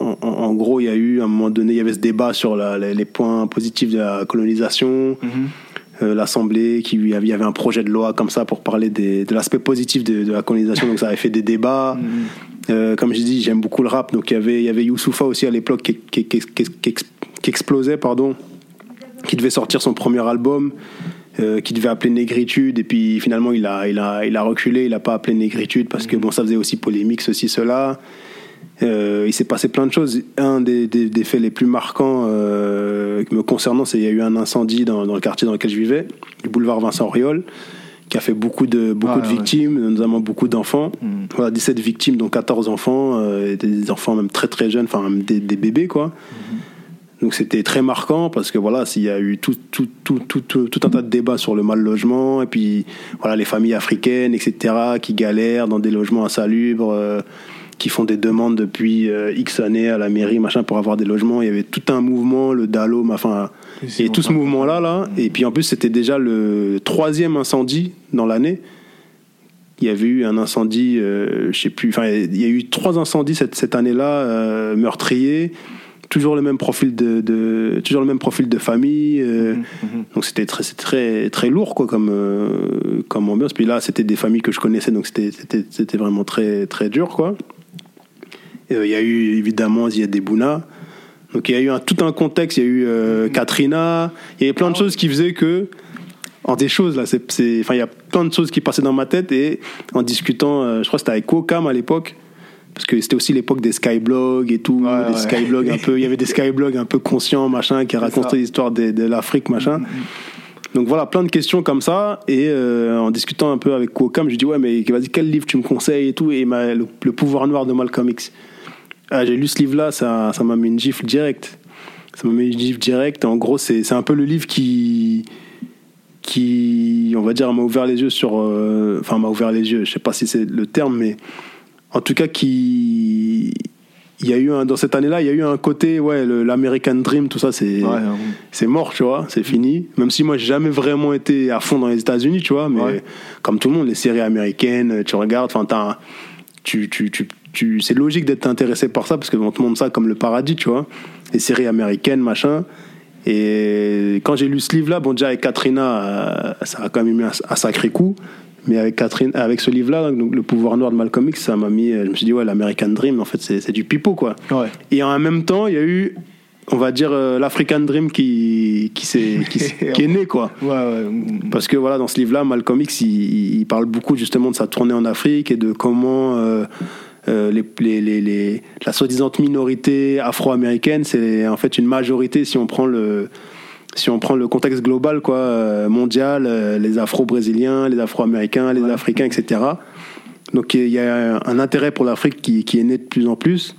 en, en gros, il y a eu, à un moment donné, il y avait ce débat sur la- les, les points positifs de la colonisation. Mhm. Euh, L'Assemblée, qui il y avait un projet de loi comme ça pour parler des- de l'aspect positif de, de la colonisation, donc ça avait fait des débats. Euh, comme je dis, j'aime beaucoup le rap, donc il y avait, il y avait Youssoufa aussi à l'époque qui, qui, qui, qui- qui ex- qui explosait, pardon, qui devait sortir son premier album, euh, qui devait appeler Négritude, et puis finalement il a, il a, il a reculé, il n'a pas appelé Négritude parce que bon, ça faisait aussi polémique, ceci, cela. Euh, il s'est passé plein de choses. Un des, des- des faits les plus marquants euh, me concernant, c'est qu'il y a eu un incendie dans, dans le quartier dans lequel je vivais, le boulevard Vincent Riol, qui a fait beaucoup de, beaucoup Ouais, de ouais. victimes, notamment beaucoup d'enfants. Mhm. Voilà, 17 victimes, dont 14 enfants, euh, des enfants même très très jeunes, enfin même des, des bébés, quoi. Donc c'était très marquant parce que voilà, s'il y a eu tout, tout, tout, tout, tout, tout un tas de débats sur le mal logement et puis voilà les familles africaines, etc., qui galèrent dans des logements insalubres, euh, qui font des demandes depuis euh, X années à la mairie, machin, pour avoir des logements. Il y avait tout un mouvement, le DALOM, enfin, c'est et tout ce mouvement-là, là. Et puis en plus, c'était déjà le troisième incendie dans l'année. Il y avait eu un incendie, euh, je sais plus, enfin, il y a eu trois incendies cette, cette année-là, euh, meurtriers. Toujours le même profil de, de- toujours le même profil de famille. euh, Mhm. donc c'était très, très, très lourd quoi comme, euh, comme ambiance. Puis là, c'était des familles que je connaissais, donc c'était vraiment très, très dur quoi. Euh, Il y a eu évidemment Ziad Bouna. Donc il y a eu un, tout un contexte. Il y a eu euh, Katrina. Il y avait plein de choses qui faisaient que en des choses là, c'est, enfin il y a plein de choses qui passaient dans ma tête et en discutant, euh, je crois que c'était avec Kokam à l'époque. Parce que c'était aussi l'époque des skyblogs et tout, Ouais, des ouais. skyblogs un peu, il y avait des skyblogs un peu conscients, machin, qui racontaient l'histoire de, de l'Afrique, machin. Donc voilà, plein de questions comme ça. Et euh, en discutant un peu avec Kokam, je lui dis ouais, mais vas-y, quel livre tu me conseilles et tout. Et m'a- le, le pouvoir noir de Malcolm X. Ah, j'ai lu ce livre-là, ça, ça m'a mis une gifle directe. Ça m'a mis une gifle directe. En gros, c'est c'est un peu le livre qui, qui, on va dire, m'a ouvert les yeux sur. euh, Enfin, m'a ouvert les yeux. Je sais pas si c'est le terme, mais en tout cas, qui. Il y a eu un, dans cette année-là, il y a eu un côté, ouais, l'American Dream, tout ça, c'est Ouais, hein. c'est mort, tu vois, c'est fini. Même si moi, j'ai jamais vraiment été à fond dans les États-Unis, tu vois, mais Ouais. comme tout le monde, les séries américaines, tu regardes, enfin, tu, tu, tu, tu, c'est logique d'être intéressé par ça parce qu'on te montre ça comme le paradis, tu vois. Les séries américaines, machin. Et quand j'ai lu ce livre-là, bon, déjà avec Katrina, euh, ça a quand même mis un, un sacré coup. Mais avec, Catherine, avec ce livre-là, donc, Le pouvoir noir de Malcolm X, ça m'a mis. euh, Je me suis dit, ouais, l'American Dream, en fait, c'est c'est du pipeau, quoi. Ouais. Et en même temps, il y a eu, on va dire, euh, l'African Dream qui, qui, s'est- qui, [laughs] est né, quoi. Ouais, ouais. Parce que voilà, dans ce livre-là, Malcolm X, il, il parle beaucoup justement de sa tournée en Afrique et de comment euh, euh, les, les, les, les- la soi-disant minorité afro-américaine, c'est en fait une majorité si on prend le si on prend le contexte global quoi euh, mondial, euh, les Afro-brésiliens, les Afro-américains, les Africains, etc. Donc il y a un intérêt pour l'Afrique qui, qui est né de plus en plus.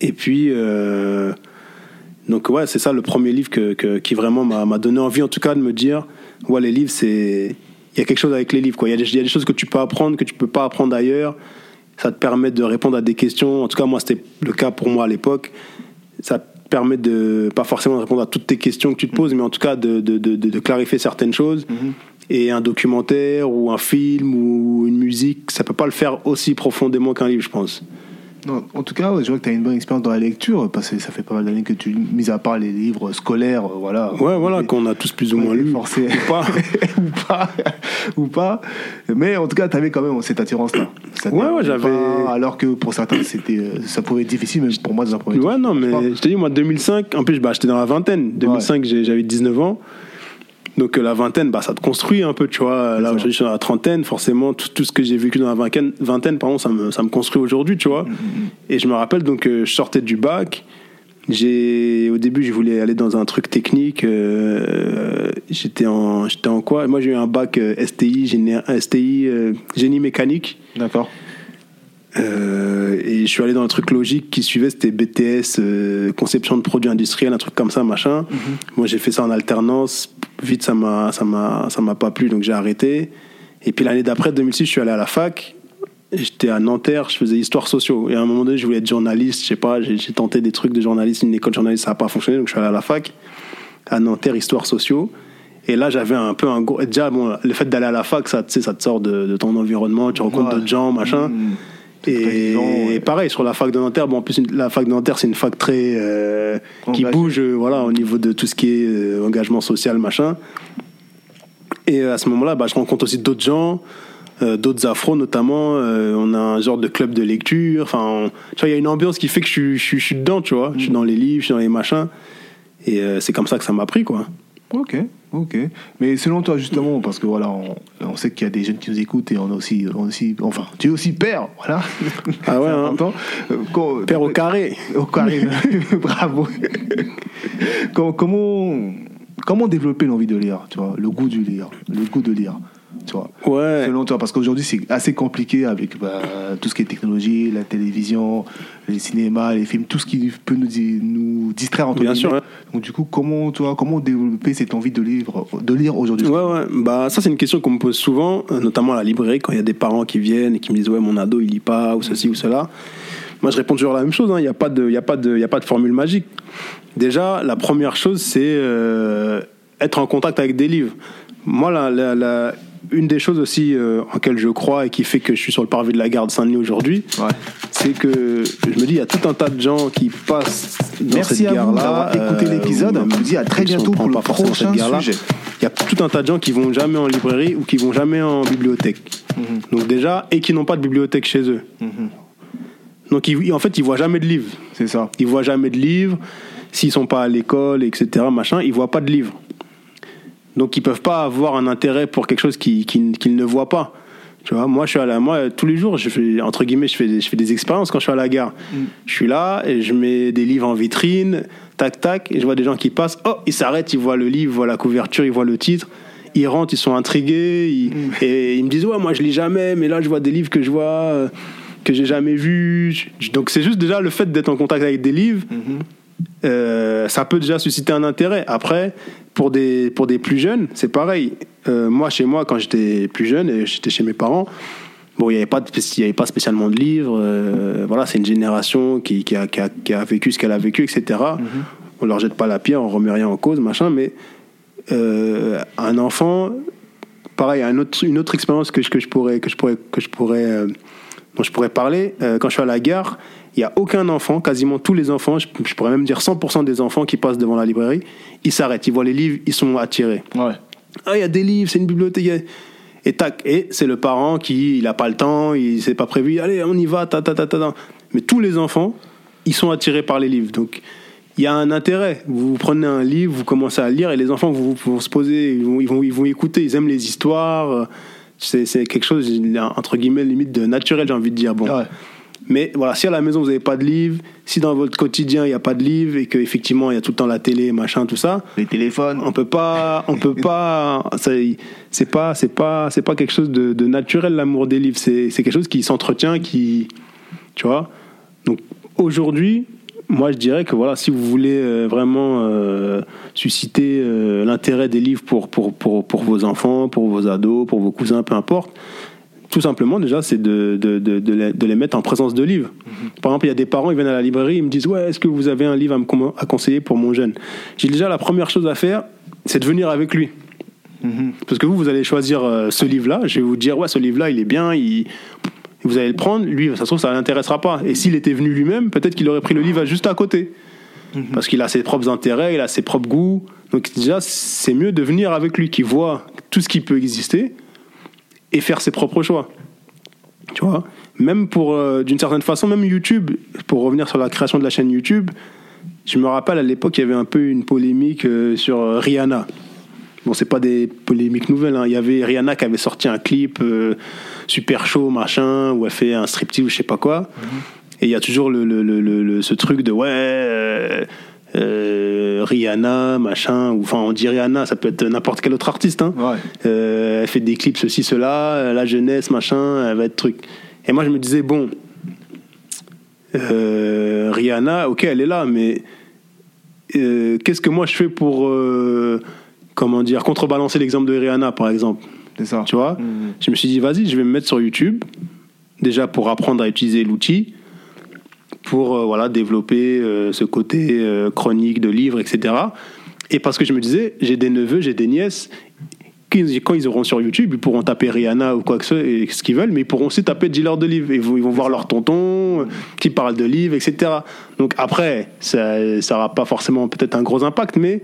Et puis euh, donc ouais, c'est ça le premier livre que, que- qui vraiment m'a m'a donné envie, en tout cas, de me dire, ouais, les livres, c'est, il y a quelque chose avec les livres, quoi. Il y, a des- il y a des choses que tu peux apprendre que tu peux pas apprendre ailleurs. Ça te permet de répondre à des questions. En tout cas, moi, c'était le cas pour moi à l'époque. Ça te permet de, pas forcément de répondre à toutes tes questions que tu te poses, mais en tout cas de, de, de, de- de clarifier certaines choses. Et un documentaire ou un film ou une musique, ça peut pas le faire aussi profondément qu'un livre, je pense. Non, en tout cas, ouais, je vois que tu as une bonne expérience dans la lecture, parce que ça fait pas mal d'années que tu, mis à part les livres scolaires, euh, voilà. Ouais, voilà, qu'on a tous plus ou moins lu. forcé. Ou pas. [laughs] ou pas, ou pas. Mais en tout cas, tu avais quand même cette attirance-là. Ouais, ouais, j'avais- Alors que pour certains, c'était, euh, ça pouvait être difficile, même pour moi, dans un premier temps. Ouais, non, mais Je t'ai dit, moi, 2005, en plus, bah, j'étais dans la vingtaine. 2005, j'ai- j'avais 19 ans. Donc, euh, la vingtaine, bah, ça te construit un peu, tu vois. Là, aujourd'hui, je suis dans la trentaine. Forcément, tout, tout ce que j'ai vécu dans la vingtaine, vingtaine pardon, ça, me, ça me construit aujourd'hui, tu vois. Mm, Et je me rappelle, donc, euh, je sortais du bac. J'ai, au début, je voulais aller dans un truc technique. euh, j'étais en, j'étais en quoi? Moi, j'ai eu un bac euh, STI, géné- STI, euh, génie mécanique. D'accord. Et je suis allé dans un truc logique qui suivait, c'était BTS, conception de produits industriels, un truc comme ça, machin. Moi, j'ai fait ça en alternance. Vite, ça m'a, ça m'a, ça m'a pas plu, donc j'ai arrêté. Et puis l'année d'après, 2006, je suis allé à la fac. J'étais à Nanterre, je faisais histoire sociaux. Et à un moment donné, je voulais être journaliste, je sais pas, j'ai, j'ai tenté des trucs de journaliste, une école de journaliste, ça n'a pas fonctionné, donc je suis allé à la fac, à Nanterre, histoire sociaux. Et là, j'avais un peu un gros. Déjà, bon, le fait d'aller à la fac, ça, ça te sort de, de ton environnement, tu rencontres Ouais. d'autres gens, machin. Mmh. Et, pareil sur la fac de Nanterre. Bon, en plus la fac de Nanterre c'est une fac très euh, qui bouge, euh, voilà, au niveau de tout ce qui est euh, engagement social, machin. Et à ce moment-là, bah, je rencontre aussi d'autres gens, d'autres afros notamment. On a un genre de club de lecture. Enfin, tu vois, il y a une ambiance qui fait que je, suis- je, je suis dedans, tu vois. Je suis dans les livres, je suis dans les machins. Et c'est comme ça que ça m'a pris, quoi. Ok, ok. Mais selon toi, justement, parce que voilà, on, on sait qu'il y a des jeunes qui nous écoutent et on a aussi, on a aussi enfin, tu es aussi père, voilà. Ah ouais, [laughs] hein. quand- Père au carré. Au carré, [laughs] bravo. comment, comment, comment développer l'envie de lire, tu vois, le goût du lire, le goût de lire, tu vois. Ouais. Selon toi, parce qu'aujourd'hui c'est assez compliqué avec bah, tout ce qui est technologie, la télévision, les cinémas, les films, tout ce qui peut nous, nous distraire entre Bien sûr, ouais. Donc du coup, comment toi, comment développer cette envie de lire, de lire aujourd'hui? Ouais, ouais. Bah, ça, c'est une question qu'on me pose souvent, euh, notamment à la librairie, quand il y a des parents qui viennent et qui me disent, ouais, mon ado, il lit pas, ou ceci ou cela. Moi, je réponds toujours la même chose. hein. Il n'y a, pas de- y a, pas de- il y a pas de formule magique. Déjà, la première chose, c'est euh, être en contact avec des livres. Moi, la, la- la- une des choses aussi euh, en quelles je crois et qui fait que je suis sur le parvis de la gare de Saint-Denis aujourd'hui, Ouais. c'est que je me dis, il y a tout un tas de gens qui passent dans Merci cette à vous gare-là. d'avoir écouté euh, l'épisode. On vous dit à très bientôt pour le pas forcément cette prochain gare-là. sujet. Il y a tout un tas de gens qui vont jamais en librairie ou qui vont jamais en bibliothèque. Mhm. Donc déjà, et qui n'ont pas de bibliothèque chez eux. Donc ils- en fait, ils voient jamais de livres. C'est ça. Ils voient jamais de livres. S'ils sont pas à l'école, etc., machin, ils voient pas de livres. Donc ils peuvent pas avoir un intérêt pour quelque chose qu'ils qu'ils- qu'ils ne voient pas. Tu vois, moi, je suis à la, moi, tous les jours, je fais, entre guillemets, je fais, des- je fais des expériences quand je suis à la gare. Je suis là et je mets des livres en vitrine, tac, tac, et je vois des gens qui passent. Oh, ils s'arrêtent, ils voient le livre, ils voient la couverture, ils voient le titre. Ils rentrent, ils sont intrigués, ils- et ils me disent, ouais, moi, je lis jamais, mais là, je vois des livres que je vois, euh, que j'ai jamais vus. Donc, c'est juste déjà le fait d'être en contact avec des livres, euh, ça peut déjà susciter un intérêt. Après, pour des, pour des plus jeunes, c'est pareil. Euh, moi, chez moi, quand j'étais plus jeune et j'étais chez mes parents, Bon, il n'y avait, pas de- il y avait pas spécialement de livres. euh, voilà, c'est une génération qui, qui, a, qui, a, qui a vécu ce qu'elle a vécu, etc. On leur jette pas la pierre, on remet rien en cause, machin. Mais un enfant, pareil, un autre, une autre expérience que je, que je pourrais, que je pourrais, que je pourrais, dont je pourrais parler. quand je suis à la gare, il y a aucun enfant, quasiment tous les enfants, je, je pourrais même dire 100% des enfants qui passent devant la librairie, ils s'arrêtent, ils voient les livres, ils sont attirés. Ouais. Ah, il y a des livres, c'est une bibliothèque. a- Et tac, et c'est le parent qui, il n'a pas le temps, il s'est pas prévu. Allez, on y va, ta ta ta ta. ta. Mais tous les enfants, ils sont attirés par les livres. Donc, il y a un intérêt. Vous prenez un livre, vous commencez à lire, et les enfants vont, vont se poser, ils vont, ils vont, ils vont écouter, ils aiment les histoires. C'est c'est quelque chose, entre guillemets, limite de naturel, j'ai envie de dire. Bon. Ouais. Mais voilà, si à la maison vous n'avez pas de livre, si dans votre quotidien il n'y a pas de livre et qu'effectivement il y a tout le temps la télé, machin, tout ça, Les téléphones. on peut pas on peut pas c'est pas c'est pas c'est pas quelque chose de, de naturel l'amour des livres c'est c'est quelque chose qui s'entretient qui tu vois donc aujourd'hui moi je dirais que voilà si vous voulez euh, vraiment euh, susciter euh, l'intérêt des livres pour, pour pour pour vos enfants pour vos ados pour vos cousins peu importe tout simplement déjà c'est de, de, de, de les, de les mettre en présence de livres. Par exemple il y a des parents ils viennent à la librairie ils me disent ouais est-ce que vous avez un livre à me à conseiller pour mon jeune? J'ai déjà la première chose à faire c'est de venir avec lui. Mhm. parce que vous vous allez choisir euh, ce livre là je vais vous dire ouais ce livre là il est bien il vous allez le prendre. Lui ça se trouve ça l'intéressera pas. Et s'il était venu lui-même peut-être qu'il aurait pris le livre juste à côté. Parce qu'il a ses propres intérêts il a ses propres goûts. Donc déjà c'est mieux de venir avec lui qui voit tout ce qui peut exister et faire ses propres choix. Tu vois Même pour, euh, d'une certaine façon, même YouTube, pour revenir sur la création de la chaîne YouTube, je me rappelle à l'époque, il y avait un peu une polémique euh, sur euh, Rihanna. Bon, c'est pas des polémiques nouvelles. hein. Il y avait Rihanna qui avait sorti un clip euh, super chaud, machin, où elle fait un striptease ou je sais pas quoi. Et il y a toujours le- le- le- ce truc de ouais, euh, Rihanna, machin, ou enfin on dit Rihanna, ça peut être n'importe quel autre artiste. Hein. Ouais. Euh, elle fait des clips ceci, cela, euh, la jeunesse, machin, elle va être truc. Et moi je me disais, bon, euh, Rihanna, ok, elle est là, mais qu'est-ce que moi je fais pour, comment dire, contrebalancer l'exemple de Rihanna par exemple? C'est ça. tu vois? Mhm. Je me suis dit, vas-y, je vais me mettre sur YouTube, déjà pour apprendre à utiliser l'outil, pour euh, voilà, développer euh, ce côté euh, chronique de livres, etc. Et parce que je me disais, j'ai des neveux, j'ai des nièces, quand ils auront sur YouTube, ils pourront taper Rihanna ou quoi que ce soit, ce qu'ils veulent, mais ils pourront aussi taper dealer de livres. Ils vont, ils vont voir leur tonton qui parle de livres, etc. Donc après, ça n'aura pas forcément peut-être un gros impact, mais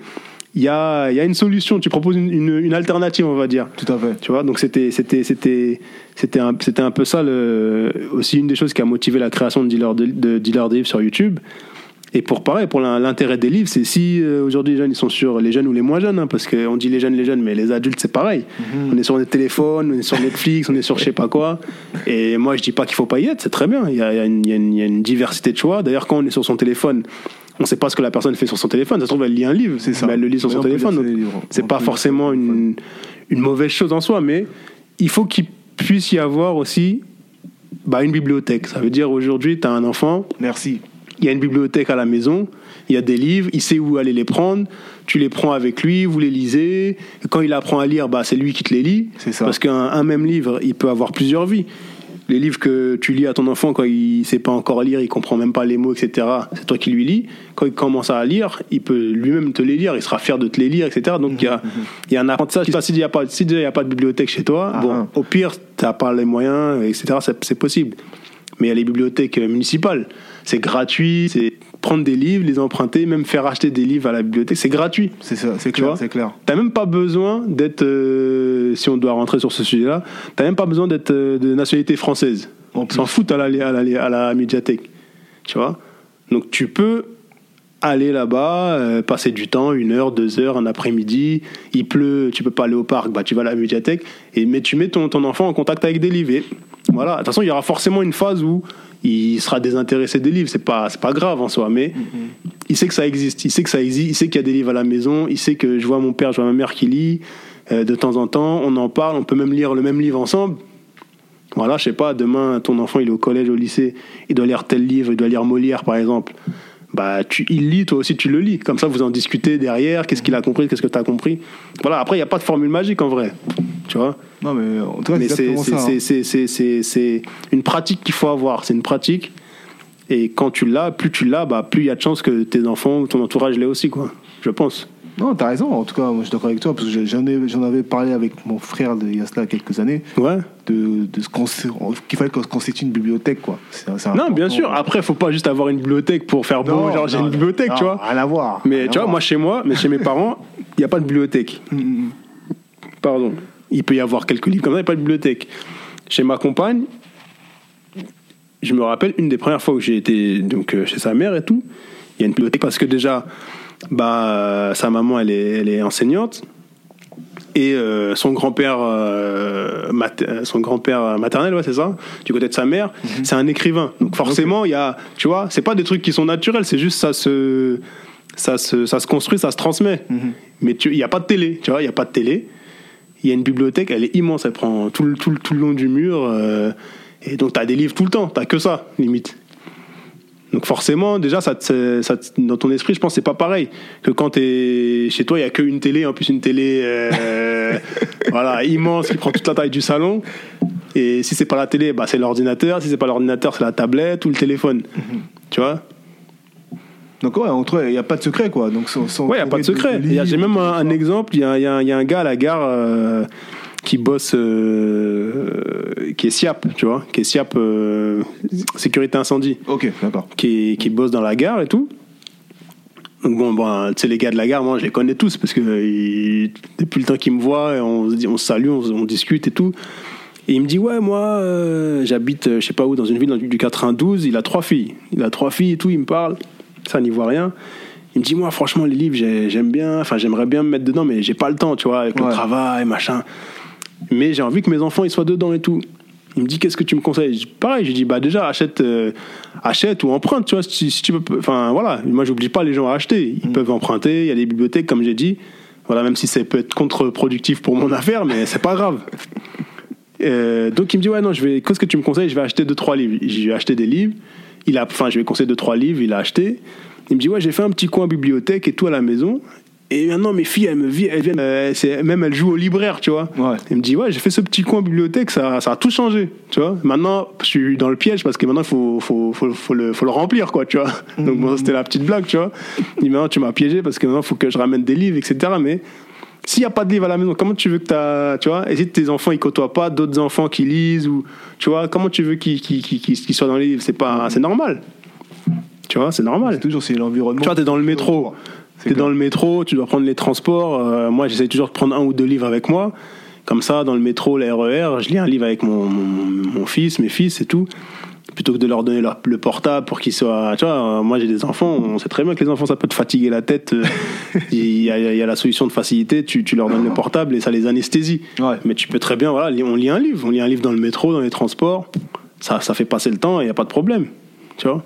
il y a, il y a une solution. Tu proposes une- une- une alternative, on va dire. Tout à fait. Tu vois, donc c'était c'était c'était c'était un, c'était un peu ça le, aussi une des choses qui a motivé la création de dealer de, de dealer de livres sur YouTube. Et pour pareil, pour l'in- l'intérêt des livres, c'est si euh, aujourd'hui les jeunes ils sont sur les jeunes ou les moins jeunes, hein, parce qu'on dit les jeunes les jeunes, mais les adultes c'est pareil. On est sur des téléphones, on est sur Netflix, on est sur je sais pas quoi. Et moi je dis pas qu'il faut pas y être, c'est très bien. Y a, y a il y a une diversité de choix. D'ailleurs quand on est sur son téléphone, on sait pas ce que la personne fait sur son téléphone. Ça se trouve elle lit un livre, C'est ça. mais elle le lit sur Mais son téléphone. C'est pas forcément une une mauvaise chose en soi, mais il faut qu'il puisse y avoir aussi bah, une bibliothèque. Ça veut dire aujourd'hui, tu as un enfant, Merci. il y a une bibliothèque à la maison, il y a des livres, il sait où aller les prendre, tu les prends avec lui, vous les lisez. Quand il apprend à lire, bah, c'est lui qui te les lit. C'est ça. Parce qu'un un même livre, il peut avoir plusieurs vies. Les livres que tu lis à ton enfant quand il sait pas encore lire, il comprend même pas les mots, etc. C'est toi qui lui lis. Quand il commence à lire, il peut lui-même te les lire, il sera fier de te les lire, etc. Donc il y, a, il y a un apprentissage. S'il n'y a, pas- si déjà il n'y a pas de bibliothèque chez toi, Ah, bon, au pire, tu n'as pas les moyens, etc. C'est possible. Mais il y a les bibliothèques municipales. C'est gratuit, c'est prendre des livres, les emprunter, même faire acheter des livres à la bibliothèque, c'est gratuit. C'est ça, c'est clair, c'est clair. T'as même pas besoin d'être, euh, si on doit rentrer sur ce sujet-là, t'as même pas besoin d'être euh, de nationalité française. On s'en fout à la, à, la, à la médiathèque. Tu vois Donc tu peux aller là-bas, euh, passer du temps, une heure, deux heures, un après-midi. Il pleut, tu peux pas aller au parc, bah tu vas à la médiathèque. Et mais tu mets ton, ton enfant en contact avec des livres. Et voilà. De toute façon, il y aura forcément une phase où il sera désintéressé des livres. C'est pas, c'est pas grave en soi, mais il sait que ça existe. Il sait que ça existe. Il sait qu'il y a des livres à la maison. Il sait que je vois mon père, je vois ma mère qui lit euh, de temps en temps. On en parle. On peut même lire le même livre ensemble. Voilà, je sais pas, demain, ton enfant, il est au collège, au lycée, il doit lire tel livre, il doit lire Molière, par exemple. Bah, tu, il lit, toi aussi, tu le lis. Comme ça, vous en discutez derrière, qu'est-ce qu'il a compris, qu'est-ce que tu as compris? Voilà, après, il n'y a pas de formule magique, en vrai. Tu vois? Non, mais en tout cas, Mais c'est c'est exactement ça. c'est- c'est- c'est- c'est- c'est une pratique qu'il faut avoir. C'est une pratique. Et quand tu l'as, plus tu l'as, bah, plus il y a de chances que tes enfants ou ton entourage l'aient aussi, quoi. Je pense. Non, t'as raison. En tout cas, moi, je suis d'accord avec toi parce que j'en ai- j'en avais parlé avec mon frère de- il y a cela quelques années Ouais. de, de ce qu'on qu'il fallait qu'on se constitue une bibliothèque, quoi. C'est- c'est Non, bien sûr. Après, faut pas juste avoir une bibliothèque pour faire beau. Non, genre, j'ai non, une bibliothèque, non, tu vois. Rien à voir. Mais rien tu à vois, moi chez moi, mais chez mes [laughs] parents, il n'y a pas de bibliothèque. Mm, mm, Pardon. Il peut y avoir quelques livres comme ça, il n'y a pas de bibliothèque. Chez ma compagne, je me rappelle une des premières fois où j'ai été donc, euh, chez sa mère et tout, il y a une bibliothèque parce que déjà, bah, euh, sa maman, elle est, elle est enseignante. Et euh, son grand-père euh, mat- son grand-père maternel, ouais, c'est ça, du côté de sa mère, c'est un écrivain. Donc forcément, il y a, tu vois, c'est pas des trucs qui sont naturels, c'est juste ça se, ça se, ça se construit, ça se transmet. Mhm. Mais tu- il n'y a pas de télé, tu vois, il n'y a pas de télé. Il y a une bibliothèque, elle est immense, elle prend tout le, tout le, tout le long du mur. euh, et donc, tu as des livres tout le temps, tu que ça, limite. Donc, forcément, déjà, ça, te- ça, te- dans ton esprit, je pense que c'est pas pareil que quand tu es chez toi, il n'y a qu'une télé, en plus une télé euh, [laughs] voilà, immense qui prend toute la taille du salon. Et si c'est pas la télé, bah, c'est l'ordinateur. Si c'est pas l'ordinateur, c'est la tablette ou le téléphone. Tu vois? Donc, ouais, entre il n'y a pas de secret, quoi. Donc, sans, sans Ouais, il n'y a pas de secret. Y J'ai même un, un exemple, il y a, il y a- il y a un gars à la gare euh, qui bosse, euh, qui est SIAP, tu vois, qui est SIAP euh, sécurité incendie, Ok, d'accord. qui, qui bosse dans la gare et tout. Donc bon, bon tu sais, les gars de la gare, moi, je les connais tous parce que ils- depuis le temps qu'ils me voient, on se dit, on se salue, on, discute et tout. Et il me dit, ouais, moi, euh, j'habite, je sais pas où, dans une ville dans- du 92, il a trois filles. Il a trois filles et tout, il me parle. Ça n'y voit rien. Il me dit, moi, franchement, les livres, j'ai- j'aime bien, enfin, j'aimerais bien me mettre dedans, mais j'ai pas le temps, tu vois, avec le Ouais. travail, machin. Mais j'ai envie que mes enfants, ils soient dedans et tout. Il me dit, qu'est-ce que tu me conseilles? Je Pareil, je dis, bah déjà, achète, euh, achète ou emprunte, tu vois, si, si tu peux. Enfin, voilà, moi, j'oblige pas les gens à acheter. Ils peuvent emprunter, il y a des bibliothèques, comme j'ai dit. Voilà, même si ça peut être contre-productif pour mon [laughs] affaire, mais c'est pas grave. Euh, donc il me dit ouais non je vais qu'est-ce que tu me conseilles? Je vais acheter deux trois livres j'ai acheté des livres il a enfin je vais conseiller deux trois livres il a acheté il me dit ouais j'ai fait un petit coin bibliothèque et tout à la maison et maintenant mes filles elles me vi- elles viennent euh, même elles jouent au libraire tu vois Ouais. il me dit ouais j'ai fait ce petit coin bibliothèque ça, ça a tout changé tu vois maintenant je suis dans le piège parce que maintenant il faut, faut, faut, faut le, faut le remplir quoi tu vois donc bon c'était la petite blague tu vois [laughs] il dit maintenant tu m'as piégé parce que maintenant il faut que je ramène des livres etc mais s'il n'y a pas de livre à la maison, comment tu veux que ta, tu vois, et si tes enfants ils côtoient pas d'autres enfants qui lisent ou, tu vois, comment tu veux qu'ils soient dans les livres? C'est pas, c'est normal. Tu vois, c'est normal. C'est toujours c'est l'environnement. Tu vois, t'es dans le métro. T'es clair. dans le métro, tu dois prendre les transports. Euh, moi, j'essaie toujours de prendre un ou deux livres avec moi. Comme ça, dans le métro, la RER, je lis un livre avec mon, mon, mon fils, mes fils et tout. Plutôt que de leur donner leur- le portable pour qu'ils soient. Tu vois, euh, moi j'ai des enfants, on sait très bien que les enfants ça peut te fatiguer la tête. Euh, [laughs] Il y, a, il y a la solution de facilité, tu, tu leur donnes le portable et ça les anesthésie. Ouais. Mais tu peux très bien, voilà, on lit un livre, on lit un livre dans le métro, dans les transports. Ça, ça fait passer le temps et il n'y a pas de problème. Tu vois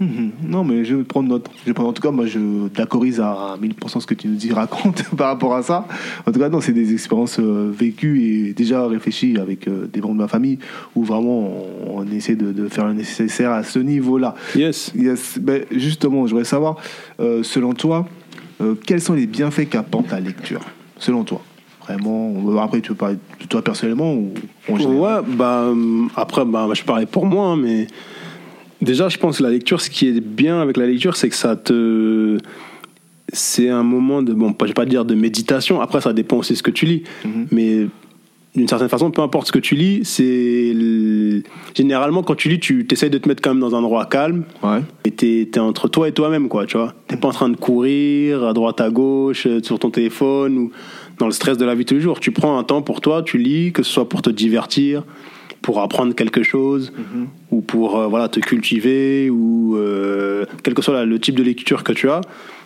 Mhm. Non, mais je vais prendre note. Je vais prendre- en tout cas, moi, je d'accorise à 1000% ce que tu nous dis, [laughs] raconte par rapport à ça. En tout cas, non, c'est des expériences euh, vécues et déjà réfléchies avec euh, des membres de ma famille où vraiment on, on essaie de, de faire le nécessaire à ce niveau-là. Yes. Yes. Ben, justement, je voudrais savoir, euh, selon toi, quels sont les bienfaits qu'apporte la lecture Selon toi? Vraiment, après, tu peux parler de toi personnellement ou en général? Ouais, bah, après, bah, je parlais pour moi, hein, mais déjà, je pense que la lecture, ce qui est bien avec la lecture, c'est que ça te. C'est un moment de. Bon, je vais pas dire de méditation, après, ça dépend aussi de ce que tu lis, Mhm. mais d'une certaine façon, peu importe ce que tu lis, c'est. le- Généralement, quand tu lis, tu essayes de te mettre quand même dans un endroit calme. Ouais. Et t'es es entre toi et toi-même, quoi, tu vois. T'es pas en train de courir à droite, à gauche, euh, sur ton téléphone ou dans le stress de la vie de tous les jours. Tu prends un temps pour toi, tu lis, que ce soit pour te divertir, pour apprendre quelque chose, ou pour euh, voilà te cultiver, ou euh, quel que soit le type de lecture que tu as.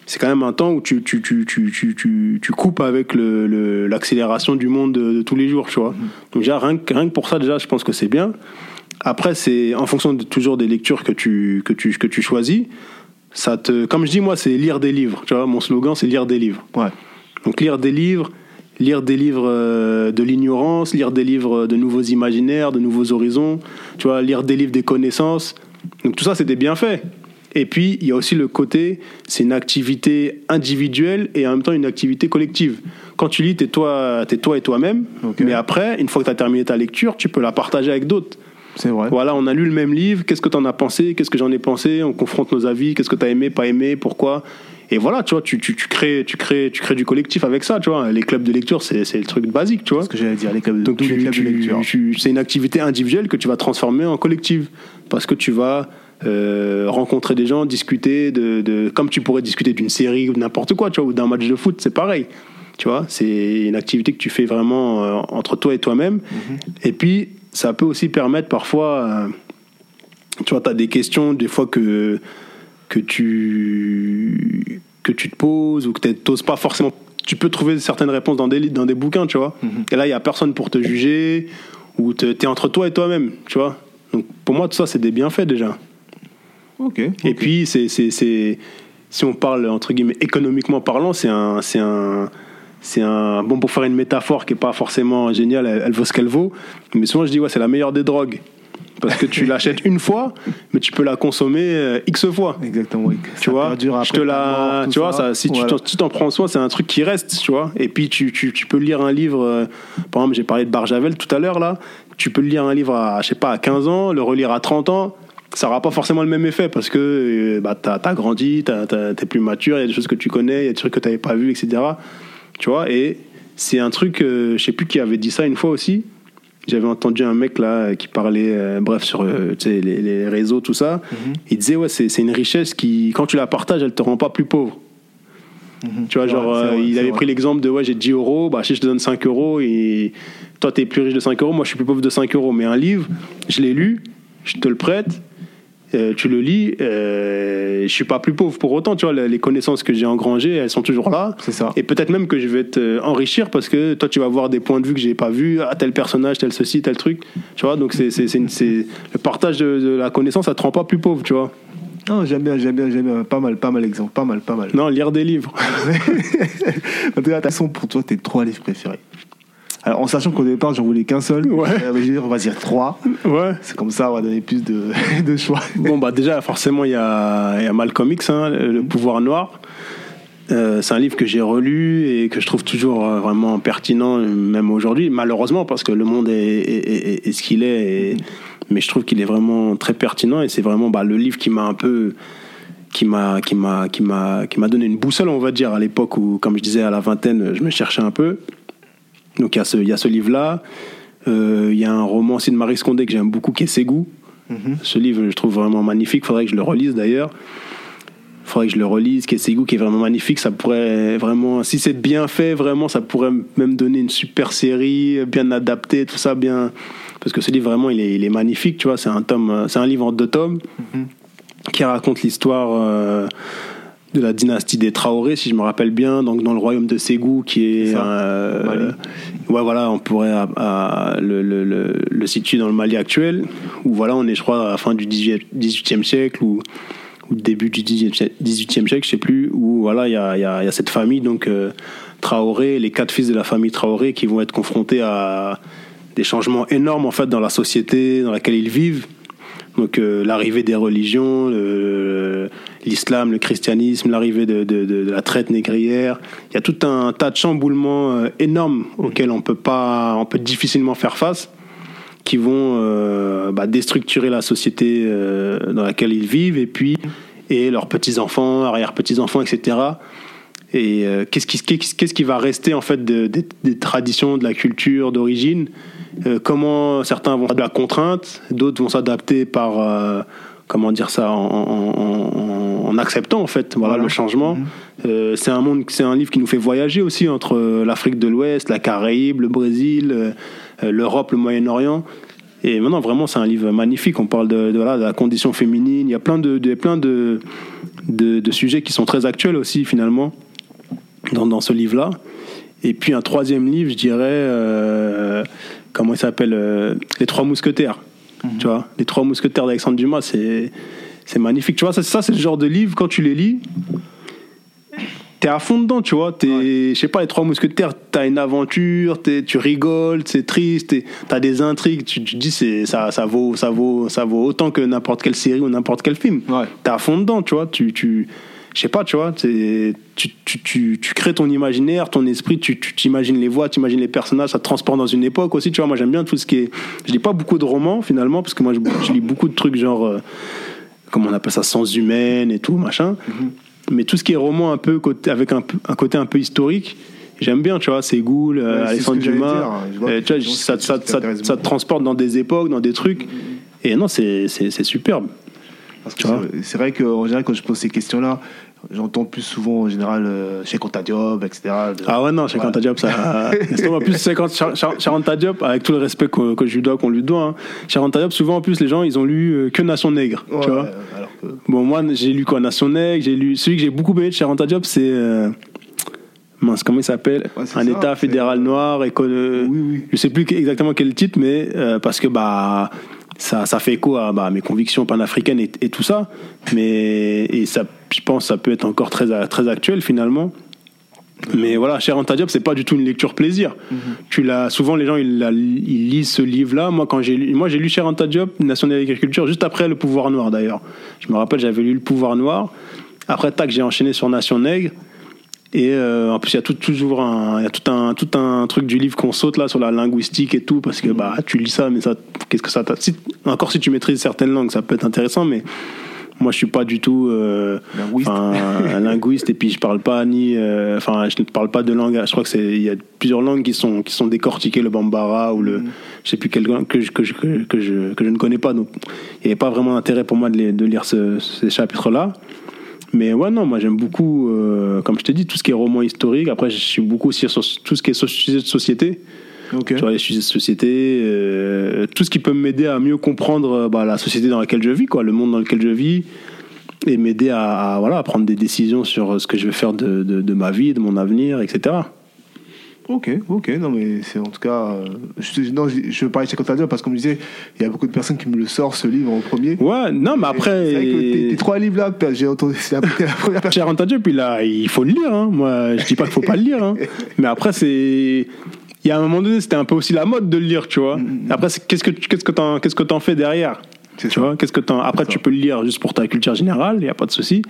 C'est quand même un temps où tu, tu, tu, tu, tu, tu, tu coupes avec le- le- l'accélération du monde de, de tous les jours, tu vois. Donc déjà, rien que, rien que pour ça, déjà, je pense que c'est bien. Après, c'est en fonction de, toujours des lectures que tu, que tu, que tu choisis. Ça te, comme je dis, moi, c'est lire des livres. Tu vois, mon slogan, c'est lire des livres. Ouais. Donc lire des livres, lire des livres euh, de l'ignorance, lire des livres de nouveaux imaginaires, de nouveaux horizons, tu vois, lire des livres des connaissances. Donc tout ça, c'est des bienfaits. Et puis, il y a aussi le côté, c'est une activité individuelle et en même temps une activité collective. Quand tu lis, t'es toi, es toi et toi-même. Mais après, une fois que tu as terminé ta lecture, tu peux la partager avec d'autres. C'est vrai. Voilà, on a lu le même livre, qu'est-ce que tu en as pensé, qu'est-ce que j'en ai pensé, on confronte nos avis, qu'est-ce que tu as aimé, pas aimé, pourquoi. Et voilà, tu vois, tu, tu, tu, crées, tu, crées, tu crées du collectif avec ça, tu vois. Les clubs de lecture, c'est c'est le truc basique, tu vois. Ce que j'allais dire, les clubs de, Donc les tu- clubs tu- de lecture. tu- c'est une activité individuelle que tu vas transformer en collective parce que tu vas euh, rencontrer des gens, discuter de, de comme tu pourrais discuter d'une série ou n'importe quoi, tu vois, ou d'un match de foot, c'est pareil. Tu vois, c'est une activité que tu fais vraiment euh, entre toi et toi-même. Mhm. Et puis, ça peut aussi permettre parfois, euh, tu vois, tu as des questions des fois que, que, tu, que tu te poses ou que tu n'oses pas forcément. Tu peux trouver certaines réponses dans des, livres, dans des bouquins, tu vois. Mhm. Et là, il n'y a personne pour te juger ou tu es entre toi et toi-même, tu vois. Donc, pour moi, tout ça, c'est des bienfaits déjà. Ok. Et puis, c'est, c'est, c'est, si on parle, entre guillemets, économiquement parlant, c'est un. C'est un c'est un bon pour faire une métaphore qui est pas forcément géniale elle, elle vaut ce qu'elle vaut mais souvent je dis ouais c'est la meilleure des drogues parce que tu l'achètes une fois mais tu peux la consommer euh, x fois. Exactement, tu Ça vois je te la mort, tu vois ça. si tu Voilà. t'en- prends soin c'est un truc qui reste tu vois. Et puis tu, tu, tu peux lire un livre euh, par exemple j'ai parlé de Barjavel tout à l'heure là. Tu peux lire un livre à je sais pas à 15 ans le relire à 30 ans ça n'aura pas forcément le même effet parce que euh, bah, t'as as grandi t'as- t'es plus mature il y a des choses que tu connais il y a des trucs que t'avais pas vu etc tu vois et c'est un truc euh, je sais plus qui avait dit ça une fois aussi j'avais entendu un mec là qui parlait, euh, bref, sur euh, tu les, les réseaux, tout ça. Mhm. Il disait, ouais, c'est c'est une richesse qui, quand tu la partages, elle te rend pas plus pauvre. Mhm. Tu vois, genre, euh, vrai, il avait vrai. pris l'exemple de, ouais, j'ai 10 euros, bah, si je te donne 5 euros, et toi, t'es plus riche de 5 euros, moi, je suis plus pauvre de 5 euros. Mais un livre, je l'ai lu, je te le prête, euh, tu le lis, euh, je suis pas plus pauvre pour autant, tu vois, les connaissances que j'ai engrangées, elles sont toujours là. C'est ça. Et peut-être même que je vais te enrichir parce que toi, tu vas voir des points de vue que j'ai pas vus, à tel personnage, tel ceci, tel truc. Tu vois, donc c'est, c'est, c'est, une- c'est- le partage de, de la connaissance, ça te rend pas plus pauvre, tu vois. Non, j'aime bien, j'aime bien, j'aime bien. Pas mal, pas mal exemple. Pas mal, pas mal. Non, lire des livres. [laughs] En tout cas, son pour toi, tes trois livres préférés. Alors, en sachant qu'au départ, j'en voulais qu'un seul. Ouais. Euh, je vais dire, on va dire trois. Ouais. C'est comme ça, on va donner plus de, [laughs] de choix. Bon, bah déjà, forcément, il y a, y a Malcolm X, hein, le le pouvoir noir. Euh, c'est un livre que j'ai relu et que je trouve toujours euh, vraiment pertinent, même aujourd'hui, malheureusement, parce que le monde est, est- est- est ce qu'il est. et- mais je trouve qu'il est vraiment très pertinent et c'est vraiment bah, le livre qui m'a un peu qui m'a qui m'a qui m'a qui m'a donné une boussole on va dire à l'époque où comme je disais à la vingtaine je me cherchais un peu donc il y a ce il y a ce livre là il y a un roman aussi de Marie Scondé que j'aime beaucoup qui est Ségou Mhm. ce livre, je trouve vraiment magnifique. Faudrait que je le relise d'ailleurs. Faudrait que je le relise. Qui est Ségou, qui est vraiment magnifique. Ça pourrait vraiment, si c'est bien fait, vraiment, ça pourrait même donner une super série, bien adaptée, tout ça, bien. Parce que ce livre, vraiment, il est, il est magnifique. Tu vois, c'est un tome, euh, c'est un livre en deux tomes Mhm. qui raconte l'histoire. euh, de la dynastie des Traoré, si je me rappelle bien, donc dans le royaume de Ségou, qui est, C'est ça, euh, Mali. ouais, voilà, on pourrait à- à- le, le, le, le situer dans le Mali actuel, où voilà, on est, je crois, à la fin du 18e siècle ou, ou début du 18e siècle, je sais plus, où voilà, il y a, il y, a, il y a cette famille, donc euh, Traoré, les quatre fils de la famille Traoré, qui vont être confrontés à des changements énormes en fait dans la société dans laquelle ils vivent. Donc euh, l'arrivée des religions, l'islam, le christianisme, l'arrivée de, la traite négrière. Il y a tout un tas de chamboulements euh, énormes auxquels on peut pas, on peut difficilement faire face, qui vont euh, bah, déstructurer la société dans laquelle ils vivent et puis et leurs petits enfants, arrière petits enfants, etc. Et euh, qu'est-ce qui, va rester en fait de- des- des traditions, de la culture d'origine? Euh, Comment certains vont de la contrainte, d'autres vont s'adapter par euh, comment dire ça en, en- en- en acceptant en fait voilà, Voilà. le changement. Mhm. C'est un monde, c'est un livre qui nous fait voyager aussi entre l'Afrique de l'Ouest, la Caraïbe, le Brésil, l'Europe, le Moyen-Orient. Et maintenant, vraiment, c'est un livre magnifique. On parle de, de, voilà, de la condition féminine. Il y a plein de, de- plein de sujets qui sont très actuels aussi, finalement, dans, dans ce livre-là. Et puis, un troisième livre, je dirais, euh, comment il s'appelle euh, Les Trois Mousquetaires. Tu vois, Les Trois Mousquetaires d'Alexandre Dumas, c'est, c'est magnifique. Tu vois, ça, ça c'est le genre de livre, quand tu les lis, t'es à fond dedans, tu vois. T'es, je sais pas, les trois mousquetaires, t'as une aventure, t'es, tu rigoles, c'est triste, t'as des intrigues. Tu, tu te dis, c'est, ça, ça vaut, ça vaut, ça vaut autant que n'importe quelle série ou n'importe quel film. Ouais. T'es à fond dedans, tu vois. Tu, tu, je sais pas, tu vois. Tu, tu, tu, tu crées ton imaginaire, ton esprit, tu, tu t'imagines les voix, tu imagines les personnages, ça te transporte dans une époque aussi, tu vois. Moi, j'aime bien tout ce qui est. Je lis pas beaucoup de romans finalement, parce que moi, je, je lis beaucoup de trucs genre. euh, comment on appelle ça, sens humaine et tout, machin. Mais tout ce qui est roman un peu avec un, un côté un peu historique, j'aime bien, tu vois, c'est Ghoul, euh, Ouais, Alexandre Dumas. euh, tu vois, ça, ça, ça- te transporte dans des époques, dans des trucs. Et non, c'est superbe. Parce que c'est- vrai qu'en général, quand je pose ces questions-là, j'entends plus souvent en général euh, chez etc. Ah ouais, non, chez Voilà. Ça. [laughs] en plus, c'est quand Char- Char- avec tout le respect que, que je lui dois, qu'on lui doit, hein, souvent, en plus, les gens, ils ont lu euh, que Nation Nègre. Ouais, tu vois ouais, alors que- Bon, moi, j'ai lu quoi Nation Nègre, j'ai lu. Celui que j'ai beaucoup aimé de Charanta Diop, c'est. euh, mince, comment il s'appelle? Ouais, Un ça, État fédéral noir, et que- Oui, oui. Je sais plus exactement quel titre, mais euh, parce que, bah. Ça, ça fait écho à bah, mes convictions panafricaines et, et tout ça, mais et ça, je pense, que ça peut être encore très très actuel finalement. Mais voilà, Cher Diop, c'est pas du tout une lecture plaisir. Tu l'as souvent les gens ils, ils lisent ce livre-là. Moi quand j'ai lu, moi j'ai lu Cher Diop, Nation de l'agriculture, juste après Le Pouvoir Noir d'ailleurs. Je me rappelle, j'avais lu Le Pouvoir Noir. Après tac, j'ai enchaîné sur Nation Nègre. Et euh, en plus, il y a tout, toujours un, il y a tout un, tout un truc du livre qu'on saute là sur la linguistique et tout, parce que bah tu lis ça, mais ça, qu'est-ce que ça t'a- si- Encore si tu maîtrises certaines langues, ça peut être intéressant, mais moi je suis pas du tout euh, Linguiste. un linguiste et puis je parle pas ni, euh, enfin je ne parle pas de langue. Je crois que c'est, il y a plusieurs langues qui sont qui sont décortiquées, le bambara ou le, je sais plus quelle langue que je, que je, que, que je, que je ne connais pas, donc il n'y avait pas vraiment d'intérêt pour moi de, les- de lire ce- ces chapitres là. Mais ouais, non, moi j'aime beaucoup, euh, comme je t'ai dit, tout ce qui est roman historique. Après, je suis beaucoup aussi sur tout ce qui est sujet de société. Ok. Tu vois, les sujets de société, euh, tout ce qui peut m'aider à mieux comprendre euh, bah, la société dans laquelle je vis, quoi, le monde dans lequel je vis, et m'aider à, à, voilà, à prendre des décisions sur ce que je vais faire de, de, de ma vie, de mon avenir, etc. Ok, ok, non mais c'est en tout cas. euh, je, non, je, je parlais de chez Anta Diop parce qu'on me disait, il y a beaucoup de personnes qui me le sortent ce livre en premier. Ouais, non, mais après. C'est que tes, trois livres là, j'ai entendu, c'est la, première personne. Cher Anta Diop, il, a- il faut le lire. Hein. Moi, je dis pas qu'il faut pas le lire. Hein. [laughs] Mais après, c'est. Il y a un moment donné, c'était un peu aussi la mode de le lire, tu vois. Après, c'est- qu'est-ce que tu- qu'est-ce que t'en qu'est-ce que t'en fais derrière? Tu ça. vois, qu'est-ce que t'en- Après, tu peux le lire juste pour ta culture générale, il n'y a pas de souci.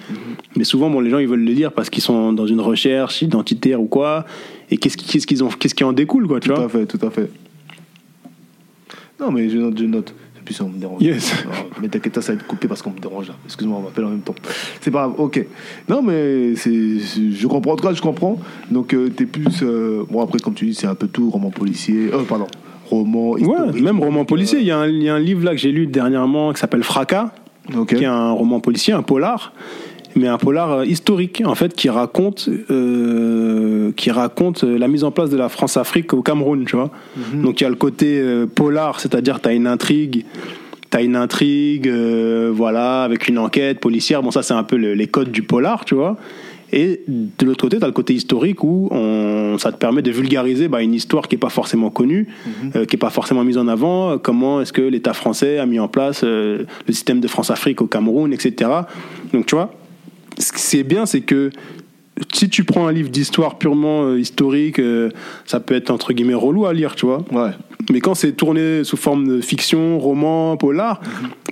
Mais souvent, bon, les gens, ils veulent le lire parce qu'ils sont dans une recherche identitaire ou quoi. Et qu'est-ce qui- qu'est-ce qu'ils ont, qu'est-ce qui en découle, quoi, tu Tout vois à fait, tout à fait. Non mais je note, je note. Et puis ça me dérange. Yes. Non, mais t'inquiète ça va être coupé parce qu'on me dérange là. Excuse-moi, on m'appelle en même temps. C'est pas grave, ok. Non mais c'est, je comprends, en tout cas je comprends. Donc euh, t'es plus... euh, bon après comme tu dis, c'est un peu tout, roman policier. Euh, pardon, roman Ouais, même roman policier. Il y, a un- il y a un livre là que j'ai lu dernièrement qui s'appelle Fracas. Ok. qui est un roman policier, un polar, mais un polar euh, historique en fait qui raconte euh, qui raconte euh, la mise en place de la France-Afrique au Cameroun, tu vois. Donc il y a le côté euh, polar, c'est-à-dire tu as une intrigue T'as une intrigue, euh, voilà, avec une enquête policière. Bon, ça, c'est un peu le- les codes du polar, tu vois. Et de l'autre côté, tu as le côté historique où on, ça te permet de vulgariser bah, une histoire qui n'est pas forcément connue, euh, qui n'est pas forcément mise en avant. Comment est-ce que l'État français a mis en place euh, le système de France-Afrique au Cameroun, etc. Donc, tu vois, ce qui est bien, c'est que si tu prends un livre d'histoire purement euh, historique, euh, ça peut être entre guillemets relou à lire, tu vois. Ouais. Mais quand c'est tourné sous forme de fiction, roman, polar,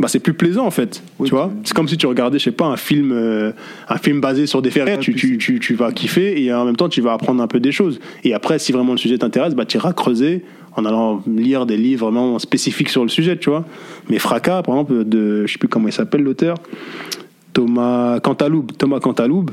bah c'est plus plaisant en fait. Oui, tu vois, c'est comme si tu regardais, je sais pas, un film, euh, un film basé sur des faits réels. Tu, tu, tu, tu vas kiffer et en même temps tu vas apprendre un peu des choses. Et après, si vraiment le sujet t'intéresse, bah tu iras creuser en allant lire des livres vraiment spécifiques sur le sujet, tu vois. Mais Fracas, par exemple, de, je sais plus comment il s'appelle l'auteur, Thomas Cantaloube. Thomas Cantaloube.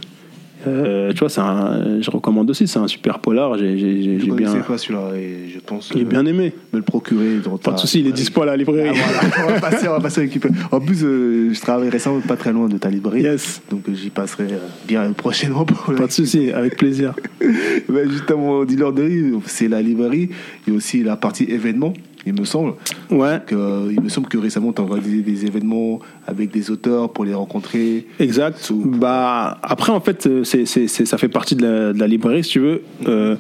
euh, tu vois, un, je recommande aussi, c'est un super polar. J'ai, Je bien, pas celui-là et je pense j'ai bien aimé. me le procurer. dans Pas ta- de souci, il est dispo à la librairie. Ah, voilà. [laughs] on va passer, on va passer avec En plus, euh, je travaille récemment pas très loin de ta librairie. Yes. Donc euh, j'y passerai bien prochainement pour Pas de souci, avec plaisir. [laughs] Ben, justement, dealer de riz, c'est la librairie. Il y a aussi la partie événements, il me semble. Ouais, Que, euh, il me semble que récemment, tu as organisé des événements avec des auteurs pour les rencontrer. exact. Bah après en fait, euh, c'est, c'est, c'est- ça fait partie de la, de la librairie si tu veux. Euh,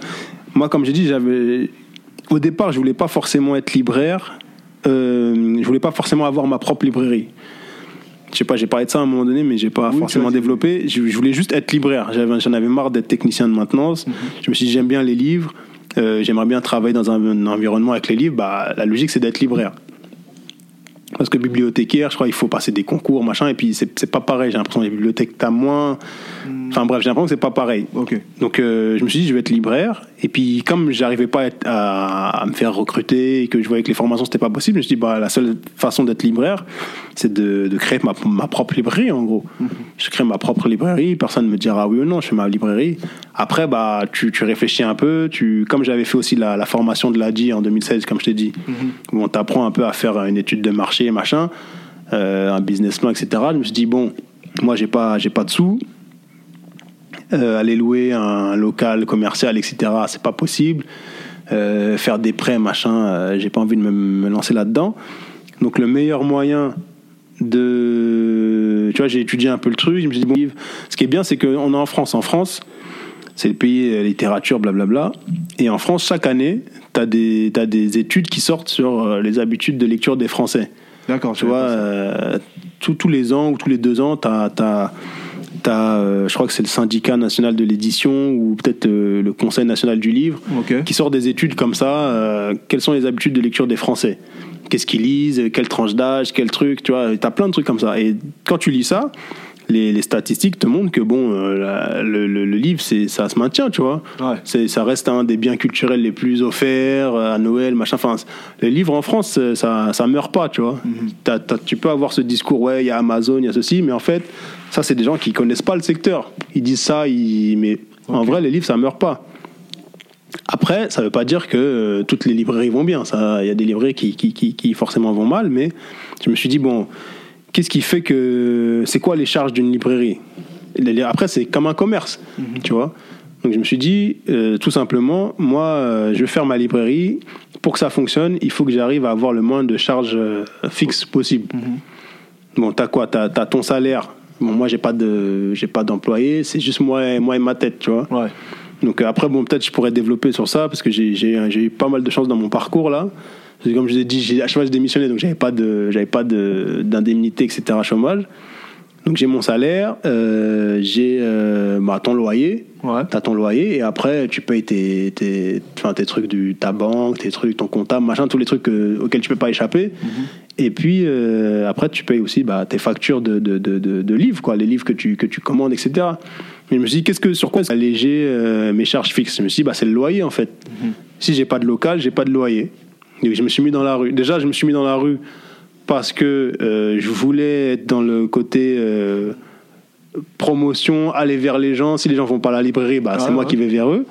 moi, comme j'ai dit, j'avais au départ, je voulais pas forcément être libraire. Euh, je voulais pas forcément avoir ma propre librairie. je sais pas, j'ai parlé de ça à un moment donné, mais j'ai pas Oui, forcément développé. Je, je voulais juste être libraire. J'avais, j'en avais marre d'être technicien de maintenance. Mhm. Je me suis dit, j'aime bien les livres. Euh, j'aimerais bien travailler dans un, un environnement avec les livres. Bah, la logique, c'est d'être libraire. Parce que bibliothécaire, je crois, il faut passer des concours, machin, et puis c'est, c'est pas pareil. J'ai l'impression que les bibliothèques, t'as moins. Enfin bref, j'ai l'impression que c'est pas pareil. Ok. Donc euh, je me suis dit je vais être libraire et puis comme j'arrivais pas à, être- à- à me faire recruter et que je voyais que les formations c'était pas possible, je me suis dit bah la seule façon d'être libraire c'est de, de créer ma, ma propre librairie en gros. Je crée ma propre librairie, personne ne me dira oui ou non, je fais ma librairie. Après bah tu, tu réfléchis un peu, tu comme j'avais fait aussi la, la formation de l'ADI en 2016 comme je t'ai dit, où on t'apprend un peu à faire une étude de marché machin, euh, un business plan etc. Je me suis dit bon moi j'ai pas j'ai pas de sous, euh, aller louer un local commercial, etc. C'est pas possible. Euh, faire des prêts, machin, j'ai pas envie de me, me lancer là-dedans. Donc le meilleur moyen de, tu vois, j'ai étudié un peu le truc. Je me suis dit bon, ce qui est bien, c'est qu'on est en France. En France, c'est le pays littérature, blablabla. Et en France, chaque année, t'as des t'as des études qui sortent sur les habitudes de lecture des Français. D'accord. Tu vois, euh, tous- tous les ans ou tous les deux ans, tu as, je crois que c'est le syndicat national de l'édition ou peut-être euh, le conseil national du livre qui sort des études comme ça. euh, quelles sont les habitudes de lecture des Français? Qu'est-ce qu'ils lisent? Quelle tranche d'âge? Quel truc? Tu vois, tu as plein de trucs comme ça. Et quand tu lis ça, les, les statistiques te montrent que bon, euh, la- le, le- le livre, c'est, ça se maintient, tu vois. Ouais. C'est, ça reste un des biens culturels les plus offerts euh, à Noël, machin. Enfin, les livres en France, euh, ça, ça meurt pas, tu vois. T'as- tu peux avoir ce discours, ouais, il y a Amazon, il y a ceci, mais en fait, ça, c'est des gens qui connaissent pas le secteur. Ils disent ça, ils, mais en vrai, les livres, ça meurt pas. Après, ça veut pas dire que euh, toutes les librairies vont bien. Il y a des librairies qui, qui, qui, qui forcément vont mal, mais je me suis dit bon, qu'est-ce qui fait que c'est quoi les charges d'une librairie? Après, c'est comme un commerce, tu vois? Donc je me suis dit euh, tout simplement, moi, euh, je vais faire ma librairie. Pour que ça fonctionne, il faut que j'arrive à avoir le moins de charges euh, fixes possible. Bon, t'as quoi? T'as as ton salaire. Bon, moi, j'ai pas de, j'ai pas d'employé. C'est juste moi, et- moi et ma tête, tu vois? Ouais. Donc après, bon, peut-être je pourrais développer sur ça parce que j'ai eu pas mal de chance dans mon parcours là. Comme je vous ai dit, j'ai- à chaque fois j'ai démissionné, donc j'avais pas de j'avais pas de d'indemnité, etc. chômage. Donc j'ai mon salaire, euh, j'ai euh, bah, ton loyer, Ouais. t'as ton loyer et après tu payes tes tes, tes trucs du ta banque, tes trucs, ton comptable, machin, tous les trucs euh, auxquels tu peux pas échapper. Et puis euh, après tu payes aussi bah, tes factures de, de, de, livres, quoi, les livres que tu que tu commandes, etc. Mais je me suis dit qu'est-ce que sur quoi alléger mes charges fixes? Je me suis dit bah c'est le loyer en fait. Si j'ai pas de local, j'ai pas de loyer. Et je me suis mis dans la rue. Déjà je me suis mis dans la rue parce que euh, je voulais être dans le côté euh, promotion, aller vers les gens. Si les gens vont pas à la librairie, bah, c'est Ouais, moi qui vais vers eux.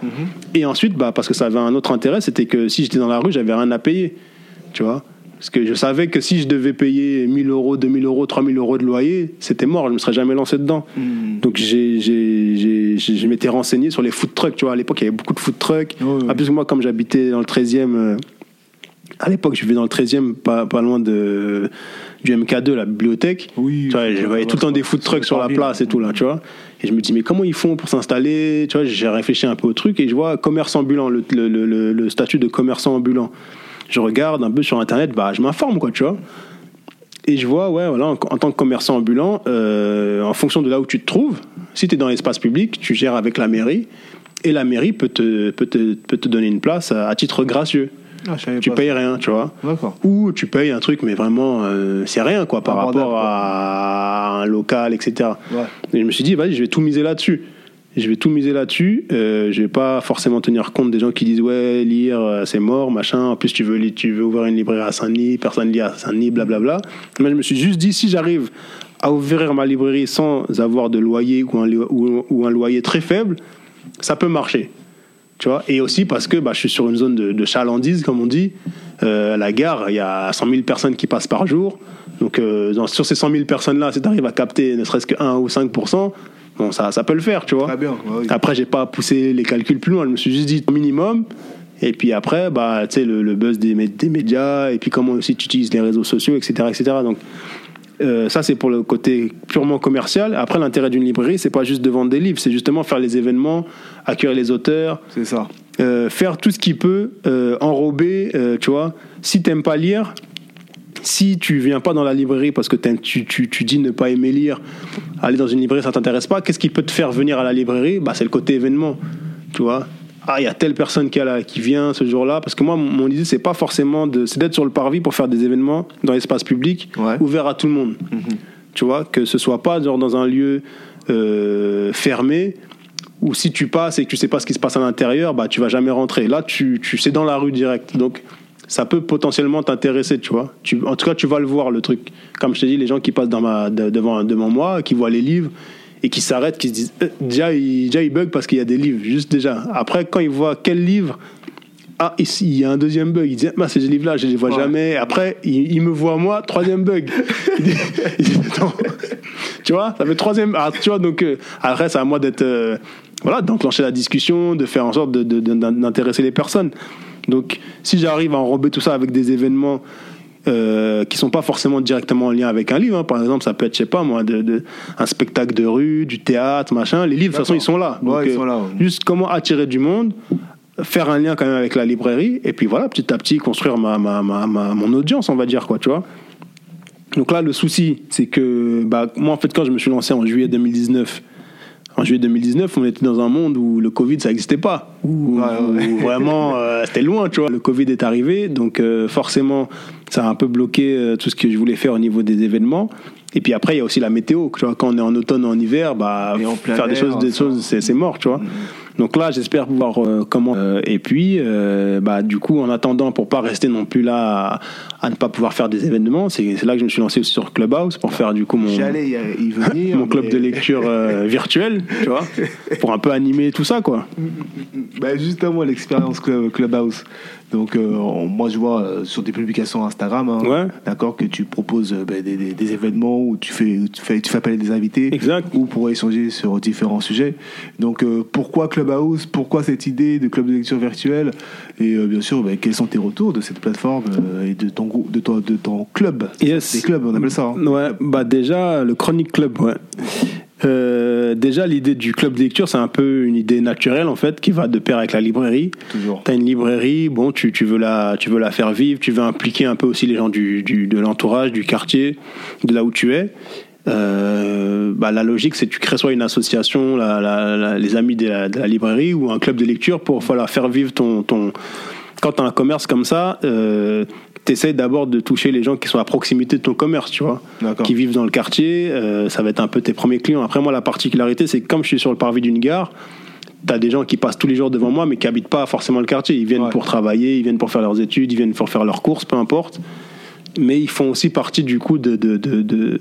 Et ensuite, bah, parce que ça avait un autre intérêt, c'était que si j'étais dans la rue, j'avais rien à payer. Tu vois? Parce que je savais que si je devais payer 1000 euros, 2000 euros, 3000 euros de loyer, c'était mort, je me serais jamais lancé dedans. Mhm. Donc je m'étais renseigné sur les food trucks. Tu vois, à l'époque, il y avait beaucoup de food trucks. En plus, moi, comme j'habitais dans le 13e, euh, à l'époque, je vivais dans le 13e, pas, pas loin de, du MK2, la bibliothèque. Oui. Tu vois, je voyais tout le temps des food trucks sur la place et tout, là, tu vois. Et je me dis, mais comment ils font pour s'installer Tu vois, j'ai réfléchi un peu au truc et je vois commerce ambulant, le, le, le- le- le statut de commerçant ambulant. Je regarde un peu sur Internet, bah, je m'informe, quoi, tu vois. Et je vois, ouais, voilà, en, en tant que commerçant ambulant, euh, en fonction de là où tu te trouves, si tu es dans l'espace public, tu gères avec la mairie, et la mairie peut te, peut te, peut te donner une place à, à titre gracieux. Ah, Tu payes rien, tu vois. Ou tu payes un truc, mais vraiment, euh, c'est rien, quoi, par rapport quoi. à un local, etc. Ouais. Et je me suis dit, vas-y, je vais tout miser là-dessus. Je vais tout miser là-dessus. Euh, je vais pas forcément tenir compte des gens qui disent, ouais, lire, euh, c'est mort, machin. En plus, tu veux, tu veux ouvrir une librairie à Saint-Denis, personne lit à Saint-Denis, blablabla. Mais je me suis juste dit, si j'arrive à ouvrir ma librairie sans avoir de loyer ou un, lo- ou, ou un loyer très faible, ça peut marcher. Tu vois et aussi parce que bah, je suis sur une zone de, de chalandise, comme on dit. Euh, à la gare, il y a 100 000 personnes qui passent par jour. Donc, euh, dans- sur ces 100 000 personnes-là, si tu arrives à capter ne serait-ce que 1 ou 5 bon, ça, ça peut le faire, tu vois. Très bien. ouais, oui. Après, j'ai pas poussé les calculs plus loin. Je me suis juste dit au minimum. Et puis après, bah, tu sais, le, le buzz des, des médias, et puis comment aussi tu utilises les réseaux sociaux, etc. etc. Donc, euh, ça, c'est pour le côté purement commercial. Après, l'intérêt d'une librairie, c'est pas juste de vendre des livres, c'est justement faire les événements, accueillir les auteurs, C'est ça. euh, faire tout ce qui peut euh, enrober, tu vois. Si t'aimes pas lire, si tu viens pas dans la librairie parce que tu, tu, tu, dis ne pas aimer lire, aller dans une librairie, ça t'intéresse pas, qu'est-ce qui peut te faire venir à la librairie? Bah, C'est le côté événement. Tu vois ah, il y a telle personne qui, a qui vient ce jour-là. Parce que moi, mon idée, c'est pas forcément de, c'est d'être sur le parvis pour faire des événements dans l'espace public, ouvert à tout le monde. Mhm. Tu vois, que ce soit pas genre dans un lieu euh, fermé où si tu passes et que tu sais pas ce qui se passe à l'intérieur, bah tu vas jamais rentrer. Là, tu, tu c'est dans la rue direct. Donc ça peut potentiellement t'intéresser, tu vois. Tu, en tout cas, tu vas le voir le truc. Comme je t'ai dit, les gens qui passent dans ma, devant, devant moi, qui voient les livres et qui s'arrêtent, qui se disent euh, déjà, ils, déjà ils bug parce qu'il y a des livres, juste déjà. Après, quand ils voient quel livre, ah, ici, il y a un deuxième bug. Ils disent, bah, ces livres-là, je les vois jamais. Après, il, me voit moi, troisième bug. [laughs] [laughs] tu vois, ça fait troisième. Ah, tu vois, donc, euh, après, c'est à moi d'être, euh, voilà, d'enclencher la discussion, de faire en sorte d'intéresser les personnes. Donc, si j'arrive à enrober tout ça avec des événements euh, qui sont pas forcément directement en lien avec un livre. Hein. Par exemple, ça peut être, je sais pas moi, de, un spectacle de rue, du théâtre, machin. Les livres, de toute façon, ils sont là. Donc, ils sont là Juste comment attirer du monde, faire un lien quand même avec la librairie, et puis voilà, petit à petit, construire ma, ma, ma, mon audience, on va dire, quoi, tu vois. Donc là, le souci, c'est que bah, moi, en fait, quand je me suis lancé en juillet 2019, en juillet 2019, on était dans un monde où le Covid, ça n'existait pas. Où, vraiment, euh, c'était loin, tu vois. Le Covid est arrivé, donc euh, forcément, ça a un peu bloqué euh, tout ce que je voulais faire au niveau des événements. Et puis après, il y a aussi la météo. Tu vois, quand on est en automne en hiver, bah, faire des choses, des choses c'est mort, tu vois. Mm-hmm. Donc là, j'espère pouvoir euh, comment. Euh, et puis, euh, bah, du coup, en attendant, pour pas rester non plus là à, ne pas pouvoir faire des événements, c'est là que je me suis lancé aussi sur Clubhouse pour faire du coup mon, [laughs] mon club de lecture virtuel, tu vois, pour un peu animer tout ça, quoi. Bah, justement, l'expérience Clubhouse. Donc, moi, je vois sur des publications Instagram, hein, d'accord, que tu proposes bah, des, événements où tu fais, tu fais, tu fais appel à des invités, exact, ou pour échanger sur différents sujets. Donc, pourquoi Clubhouse? Pourquoi cette idée de club de lecture virtuel? Et euh, bien sûr ben, quels sont tes retours de cette plateforme euh, et de ton de ton, de ton club? Yes. Des clubs, on appelle ça. Hein. Ouais, bah déjà le Chronic Club, ouais. Euh, déjà, l'idée du club de lecture, c'est un peu idée naturelle en fait, qui va de pair avec la librairie. Toujours. T'as une librairie, bon, tu, tu, veux la, tu veux la faire vivre, tu veux impliquer un peu aussi les gens du, du de l'entourage, du quartier, de là où tu es. Euh, bah, la logique, c'est que tu crées soit une association, les amis de la, librairie, ou un club de lecture pour voilà, faire vivre ton. ton... Quand tu as un commerce comme ça, euh, tu essaies d'abord de toucher les gens qui sont à proximité de ton commerce, tu vois, qui vivent dans le quartier. Euh, ça va être un peu tes premiers clients. Après, moi, la particularité, c'est que comme je suis sur le parvis d'une gare, tu as des gens qui passent tous les jours devant moi, mais qui habitent pas forcément le quartier. Ils viennent pour travailler, ils viennent pour faire leurs études, ils viennent pour faire leurs courses, peu importe. Mais ils font aussi partie du coup de, de, de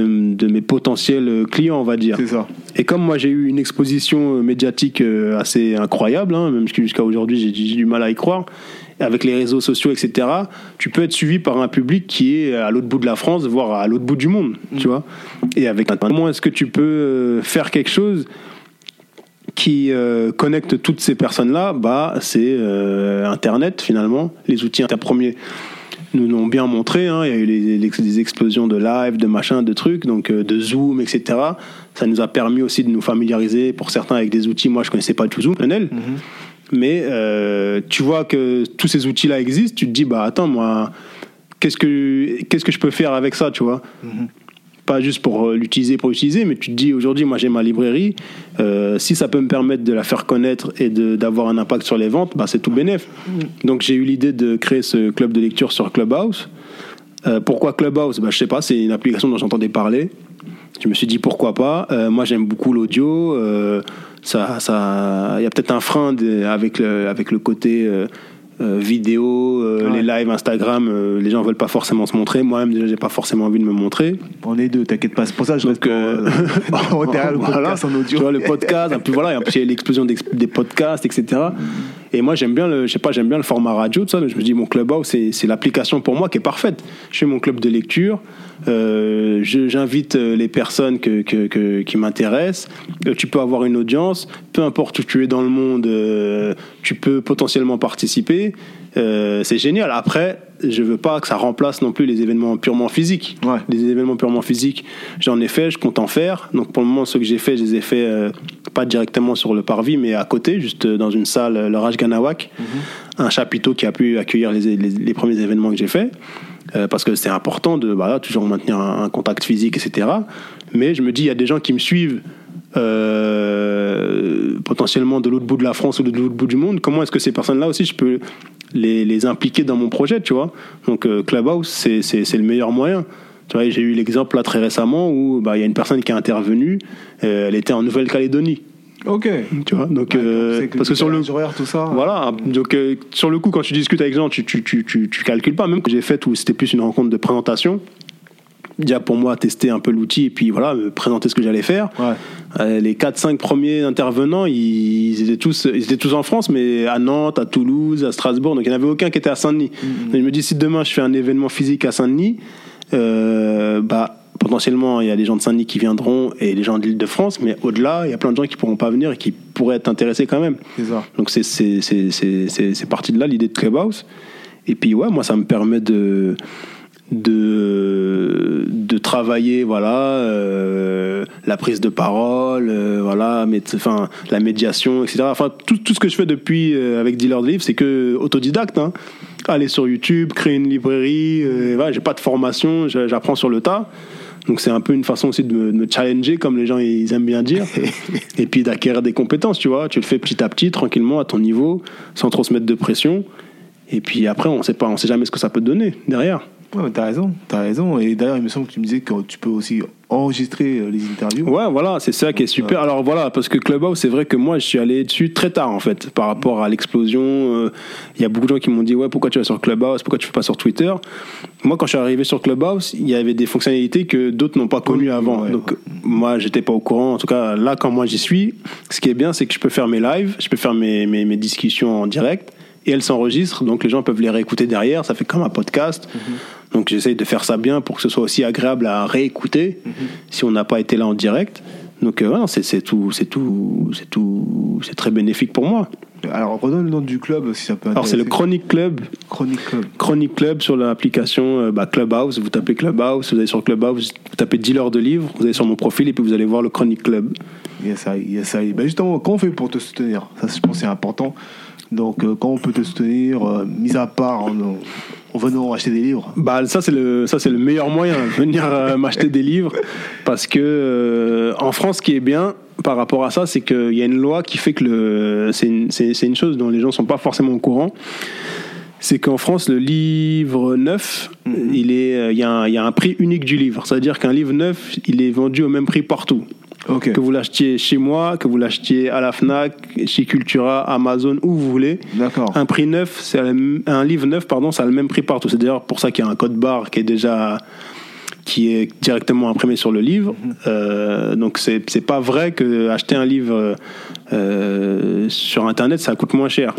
de, mes potentiels clients, on va dire. C'est ça. Et comme moi j'ai eu une exposition médiatique euh, assez incroyable, hein, même jusqu'à aujourd'hui j'ai du mal à y croire, avec les réseaux sociaux, etc., tu peux être suivi par un public qui est à l'autre bout de la France, voire à l'autre bout du monde, mm. tu vois. Et avec comment est-ce que tu peux euh, faire quelque chose qui euh, connecte toutes ces personnes-là, bah, c'est Internet finalement, les outils interpremiers nous l'ont bien montré. Hein. Il y a eu les, des explosions de live, de machin, de trucs, donc euh, de Zoom, etc. Ça nous a permis aussi de nous familiariser, pour certains, avec des outils. Moi, je connaissais pas du tout Zoom, mm-hmm. Mais euh, tu vois que tous ces outils-là existent. Tu te dis, bah attends, moi, qu'est-ce que qu'est-ce que je peux faire avec ça, tu vois? Mm-hmm pas juste pour euh, l'utiliser pour l'utiliser, mais tu te dis aujourd'hui, moi j'ai ma librairie, euh, si ça peut me permettre de la faire connaître et d'avoir un impact sur les ventes, bah, c'est tout bénef. Mm. Donc j'ai eu l'idée de créer ce club de lecture sur Clubhouse. Euh, pourquoi Clubhouse? Bah, Je sais pas, c'est une application dont j'entendais parler. Je me suis dit pourquoi pas? moi j'aime beaucoup l'audio. ça, ça, il y a peut-être un frein avec le, avec le côté euh, vidéo, euh, les lives Instagram, euh, les gens veulent pas forcément se montrer. Moi-même, déjà, j'ai pas forcément envie de me montrer. On est deux, t'inquiète pas. C'est pour ça que je reste [laughs] le [laughs] podcast en audio. Tu vois, le podcast, puis voilà, il y a l'explosion des podcasts, etc. Et moi, j'aime bien le, je sais pas, j'aime bien le format radio, tout ça. je me dis, mon Clubhouse, c'est l'application pour moi qui est parfaite. Je fais mon club de lecture. Euh, J'invite les personnes que, que, qui m'intéressent. Tu peux avoir une audience. Peu importe où tu es dans le monde, tu peux potentiellement participer. Euh, c'est génial. Après, je veux pas que ça remplace non plus les événements purement physiques. Les événements purement physiques, j'en ai fait, je compte en faire. Donc pour le moment, ceux que j'ai fait, je les ai fait euh, pas directement sur le parvis, mais à côté, juste dans une salle, le Raj Ganawak, mhm. Un chapiteau qui a pu accueillir les, premiers événements que j'ai fait. euh, parce que c'est important de voilà, toujours maintenir un, contact physique, etc. Mais je me dis, il y a des gens qui me suivent euh, potentiellement de l'autre bout de la France ou de l'autre bout du monde. Comment est-ce que ces personnes-là aussi, je peux les, impliquer dans mon projet, tu vois? Donc euh, Clubhouse, c'est le meilleur moyen. J'ai eu l'exemple là très récemment où bah, il y a une personne qui a intervenu, euh, elle était en Nouvelle-Calédonie. Ok. Tu vois, donc, euh, C'est parce que sur le, horaire, tout ça. voilà, donc euh, sur le coup, quand tu discutes avec gens, tu, tu, tu, tu, tu calcules pas. Même que j'ai fait où c'était plus une rencontre de présentation, déjà pour moi, tester un peu l'outil et puis voilà, me présenter ce que j'allais faire. Ouais. Euh, les 4-5 premiers intervenants, ils, ils étaient tous, ils étaient tous en France, mais à Nantes, à Toulouse, à Strasbourg, donc il n'y en avait aucun qui était à Saint-Denis. Et Je me dis, si demain je fais un événement physique à Saint-Denis, euh, bah, potentiellement il y a des gens de Saint-Denis qui viendront et les gens de l'Île-de-France, mais au-delà, il y a plein de gens qui pourront pas venir et qui pourraient être intéressés quand même. C'est ça. Donc c'est c'est parti de là l'idée de Clubhouse. Et puis ouais, moi ça me permet de de de travailler voilà euh, la prise de parole euh, voilà mais enfin la médiation etc enfin tout, tout ce que je fais depuis euh, avec Dealer de Livre c'est que autodidacte hein. aller sur YouTube créer une librairie voilà j'ai pas de formation j'apprends sur le tas donc c'est un peu une façon aussi de me, de me challenger comme les gens ils aiment bien dire. [laughs] Et puis d'acquérir des compétences tu vois. Tu le fais petit à petit tranquillement à ton niveau sans trop se mettre de pression. Et puis après on sait pas on sait jamais ce que ça peut te donner derrière. Ouais, t'as raison, t'as raison. Et d'ailleurs, il me semble que tu me disais que tu peux aussi enregistrer euh, les interviews. Ouais, voilà, c'est ça qui est super. Alors voilà, parce que Clubhouse, c'est vrai que moi, je suis allé dessus très tard en fait, par rapport à l'explosion. euh, Il y a beaucoup de gens qui m'ont dit ouais, pourquoi tu vas sur Clubhouse, pourquoi tu fais pas sur Twitter? Moi, quand je suis arrivé sur Clubhouse, il y avait des fonctionnalités que d'autres n'ont pas connues avant. ouais, Donc moi, j'étais pas au courant. En tout cas, là, quand moi j'y suis, ce qui est bien, c'est que je peux faire mes lives, je peux faire mes mes, mes discussions en direct. Et elles s'enregistrent, donc les gens peuvent les réécouter derrière. Ça fait comme un podcast. Donc j'essaye de faire ça bien pour que ce soit aussi agréable à réécouter si on n'a pas été là en direct. Donc euh, c'est tout, c'est tout, c'est tout, c'est très bénéfique pour moi. Alors, redonne le nom du club si ça peut Alors c'est le. Chronic Club, Chronic Club. Chronic Club sur l'application euh, bah, Clubhouse. Vous tapez Clubhouse, vous allez sur Clubhouse, vous tapez dealer de livres, vous allez sur mon profil et puis vous allez voir le Chronic Club. Yes, I, yes, I. Ben justement, comment on fait pour te soutenir? Ça, je pense que c'est important. Donc, euh, comment on peut te soutenir, euh, mis à part en, en venant acheter des livres. Bah ça c'est le ça c'est le meilleur moyen venir euh, [laughs] m'acheter des livres. Parce que euh, en France ce qui est bien par rapport à ça c'est qu'il y a une loi qui fait que le c'est une, une chose dont les gens sont pas forcément au courant. C'est qu'en France le livre neuf il est euh, il y, a un- il y a un prix unique du livre. C'est à dire qu'un livre neuf il est vendu au même prix partout Que vous l'achetiez chez moi que vous l'achetiez à la Fnac chez Cultura Amazon où vous voulez D'accord. un prix neuf, c'est un livre neuf, pardon, ça a le même prix partout. C'est d'ailleurs pour ça qu'il y a un code barre qui est déjà qui est directement imprimé sur le livre. Euh, donc c'est c'est pas vrai que acheter un livre euh, sur internet ça coûte moins cher.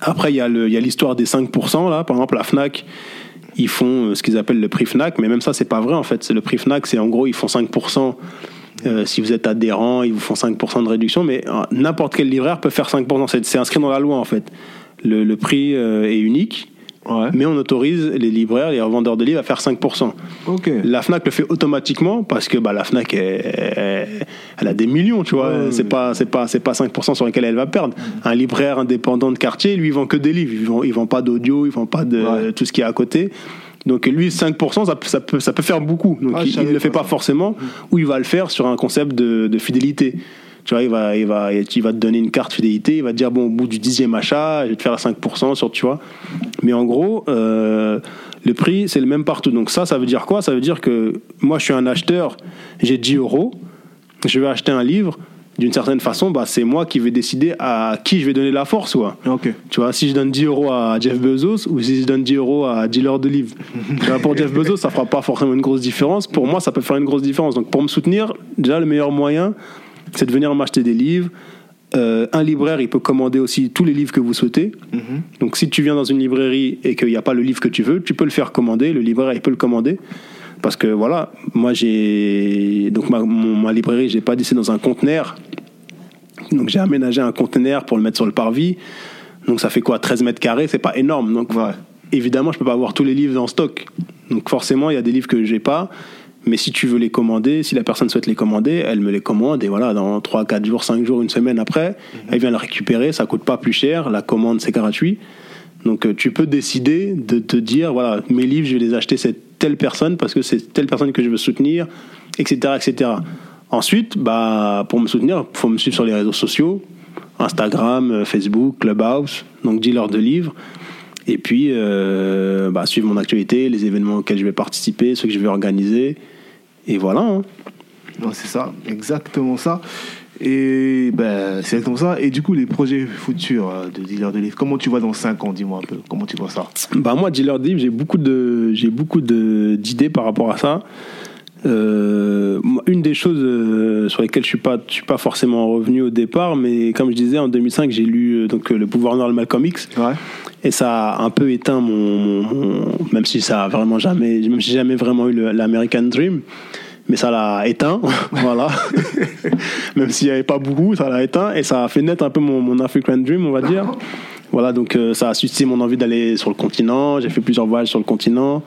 Après il y a le il y a l'histoire des 5% là, par exemple la Fnac ils font euh, ce qu'ils appellent le prix Fnac, mais même ça c'est pas vrai en fait. C'est le prix Fnac, c'est en gros ils font 5%. Euh, si vous êtes adhérent, ils vous font 5% de réduction, mais euh, n'importe quel libraire peut faire 5%. C'est- inscrit dans la loi en fait. Le, le prix euh, est unique, Ouais. mais on autorise les libraires, les revendeurs de livres à faire 5%. Ok. La Fnac le fait automatiquement parce que bah, la Fnac elle a des millions, tu vois. Ouais, c'est ouais. pas c'est pas c'est pas 5% sur lesquels elle va perdre. Un libraire indépendant de quartier, lui, il vend que des livres. Il vend, il vend pas d'audio, il vend pas de tout ce qui est à côté. Donc lui, 5%, ça, peut- ça peut ça peut faire beaucoup. Donc Ah, il, savais le fait pas ça. forcément, ou il va le faire sur un concept de, de fidélité. Tu vois, il va, il, va, il va te donner une carte fidélité, il va te dire, bon, au bout du dixième achat, je vais te faire 5% sur, tu vois. Mais en gros, euh, le prix, c'est le même partout. Donc ça, ça veut dire quoi? Ça veut dire que moi, je suis un acheteur, j'ai 10 euros, je vais acheter un livre, d'une certaine façon, bah, c'est moi qui vais décider à qui je vais donner la force, quoi. Tu vois, si je donne 10 euros à Jeff Bezos ou si je donne 10 euros à dealer de livres. [laughs] Pour Jeff Bezos, ça fera pas forcément une grosse différence. Pour moi, ça peut faire une grosse différence. Donc, pour me soutenir, déjà, le meilleur moyen, c'est de venir m'acheter des livres. Euh, un libraire, il peut commander aussi tous les livres que vous souhaitez. Donc, si tu viens dans une librairie et qu'il n'y a pas le livre que tu veux, tu peux le faire commander. Le libraire, il peut le commander. Parce que voilà, moi j'ai. Donc, ma, mon- ma librairie, j'ai pas laissé dans un conteneur. Donc, j'ai aménagé un conteneur pour le mettre sur le parvis. Donc, ça fait quoi 13 mètres carrés? C'est pas énorme. Donc, Ouais. évidemment, je peux pas avoir tous les livres en stock. Donc, forcément, il y a des livres que j'ai pas. Mais si tu veux les commander, si la personne souhaite les commander, elle me les commande et voilà, dans 3, 4 jours, 5 jours, une semaine après, elle vient le récupérer, ça coûte pas plus cher, la commande c'est gratuit. Donc euh, tu peux décider de te dire, voilà, mes livres, je vais les acheter cette telle personne parce que c'est telle personne que je veux soutenir, etc. etc. Ensuite, bah, pour me soutenir, il faut me suivre sur les réseaux sociaux, Instagram, euh, Facebook, Clubhouse, donc dealer de livres. Et puis, euh, bah, suivre mon actualité, les événements auxquels je vais participer, ceux que je vais organiser. Et voilà. hein. C'est ça, exactement ça. Et ben, c'est exactement ça. Et du coup, les projets futurs euh, de dealer de livres, comment tu vois dans 5 ans Dis-moi un peu. Comment tu vois ça? Bah moi, dealer de livres, j'ai beaucoup de j'ai beaucoup de d'idées par rapport à ça. Euh, une des choses euh, sur lesquelles je suis pas je suis pas forcément revenu au départ, mais comme je disais en 2005, j'ai lu donc le Pouvoir Noir de Malcolm X Ouais. et ça a un peu éteint mon, mon- mon- même si ça a vraiment jamais même si j'ai jamais vraiment eu le- l'American Dream. Mais ça l'a éteint, [laughs] voilà. [laughs] même s'il n'y avait pas beaucoup, ça l'a éteint et ça a fait naître un peu mon, mon African Dream, on va dire. Voilà, donc euh, ça a suscité mon envie d'aller sur le continent. J'ai fait plusieurs voyages sur le continent.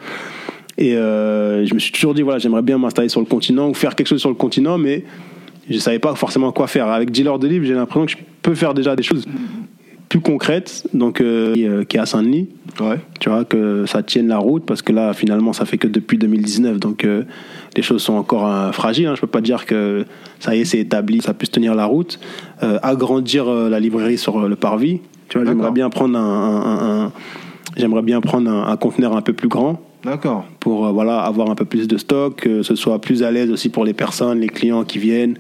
Et euh, je me suis toujours dit, voilà, j'aimerais bien m'installer sur le continent ou faire quelque chose sur le continent, mais je ne savais pas forcément quoi faire. Avec Dealer de Livres, j'ai l'impression que je peux faire déjà des choses plus concrètes, donc euh, qui, euh, qui est à Saint-Denis Ouais. tu vois, que ça tienne la route, parce que là, finalement, ça fait que depuis 2019, donc euh, les choses sont encore euh, fragiles. Hein. Je peux pas dire que ça y est, c'est établi, ça puisse tenir la route. Euh, agrandir euh, la librairie sur le parvis. Tu vois, j'aimerais bien prendre un, un- un- un- j'aimerais bien prendre un, conteneur un peu plus grand D'accord. pour voilà avoir un peu plus de stock, que ce soit plus à l'aise aussi pour les personnes, les clients qui viennent.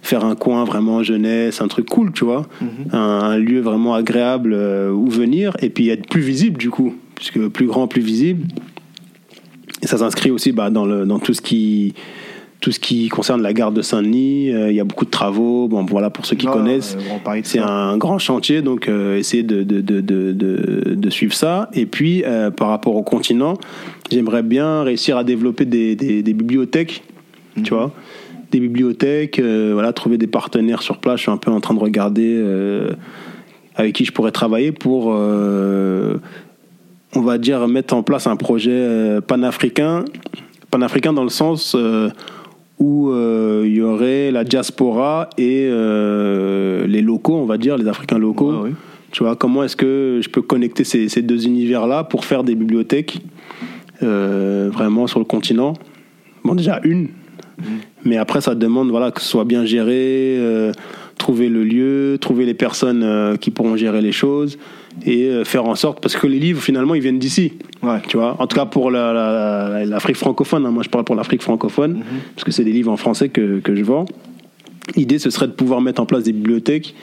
Faire un coin vraiment jeunesse, un truc cool, tu vois, un, un lieu vraiment agréable où venir et puis être plus visible du coup, puisque plus grand, plus visible. Et ça s'inscrit aussi bah, dans, le, dans tout ce qui tout ce qui concerne la gare de Saint-Denis. Euh, Il y a beaucoup de travaux. Bon, voilà pour ceux qui Ouais, connaissent. C'est un grand chantier, donc euh, essayer de, de, de, de, de, de suivre ça. Et puis, euh, par rapport au continent, j'aimerais bien réussir à développer des, des, des bibliothèques, tu vois, des bibliothèques, euh, voilà, trouver des partenaires sur place. Je suis un peu en train de regarder avec qui je pourrais travailler pour, on va dire, mettre en place un projet euh, panafricain, panafricain dans le sens euh, où euh, il y aurait la diaspora et les locaux, on va dire, les Africains locaux. Ouais, ouais. Tu vois, comment est-ce que je peux connecter ces, ces deux univers-là pour faire des bibliothèques euh, vraiment sur le continent? Bon, déjà une, mais après ça demande voilà que ce soit bien géré, euh, trouver le lieu, trouver les personnes euh, qui pourront gérer les choses et euh, faire en sorte parce que les livres finalement ils viennent d'ici. Ouais. Tu vois, en tout cas pour la- la- la- l'Afrique francophone, hein. moi je parle pour l'Afrique francophone, parce que c'est des livres en français que, que je vends. L'idée ce serait de pouvoir mettre en place des bibliothèques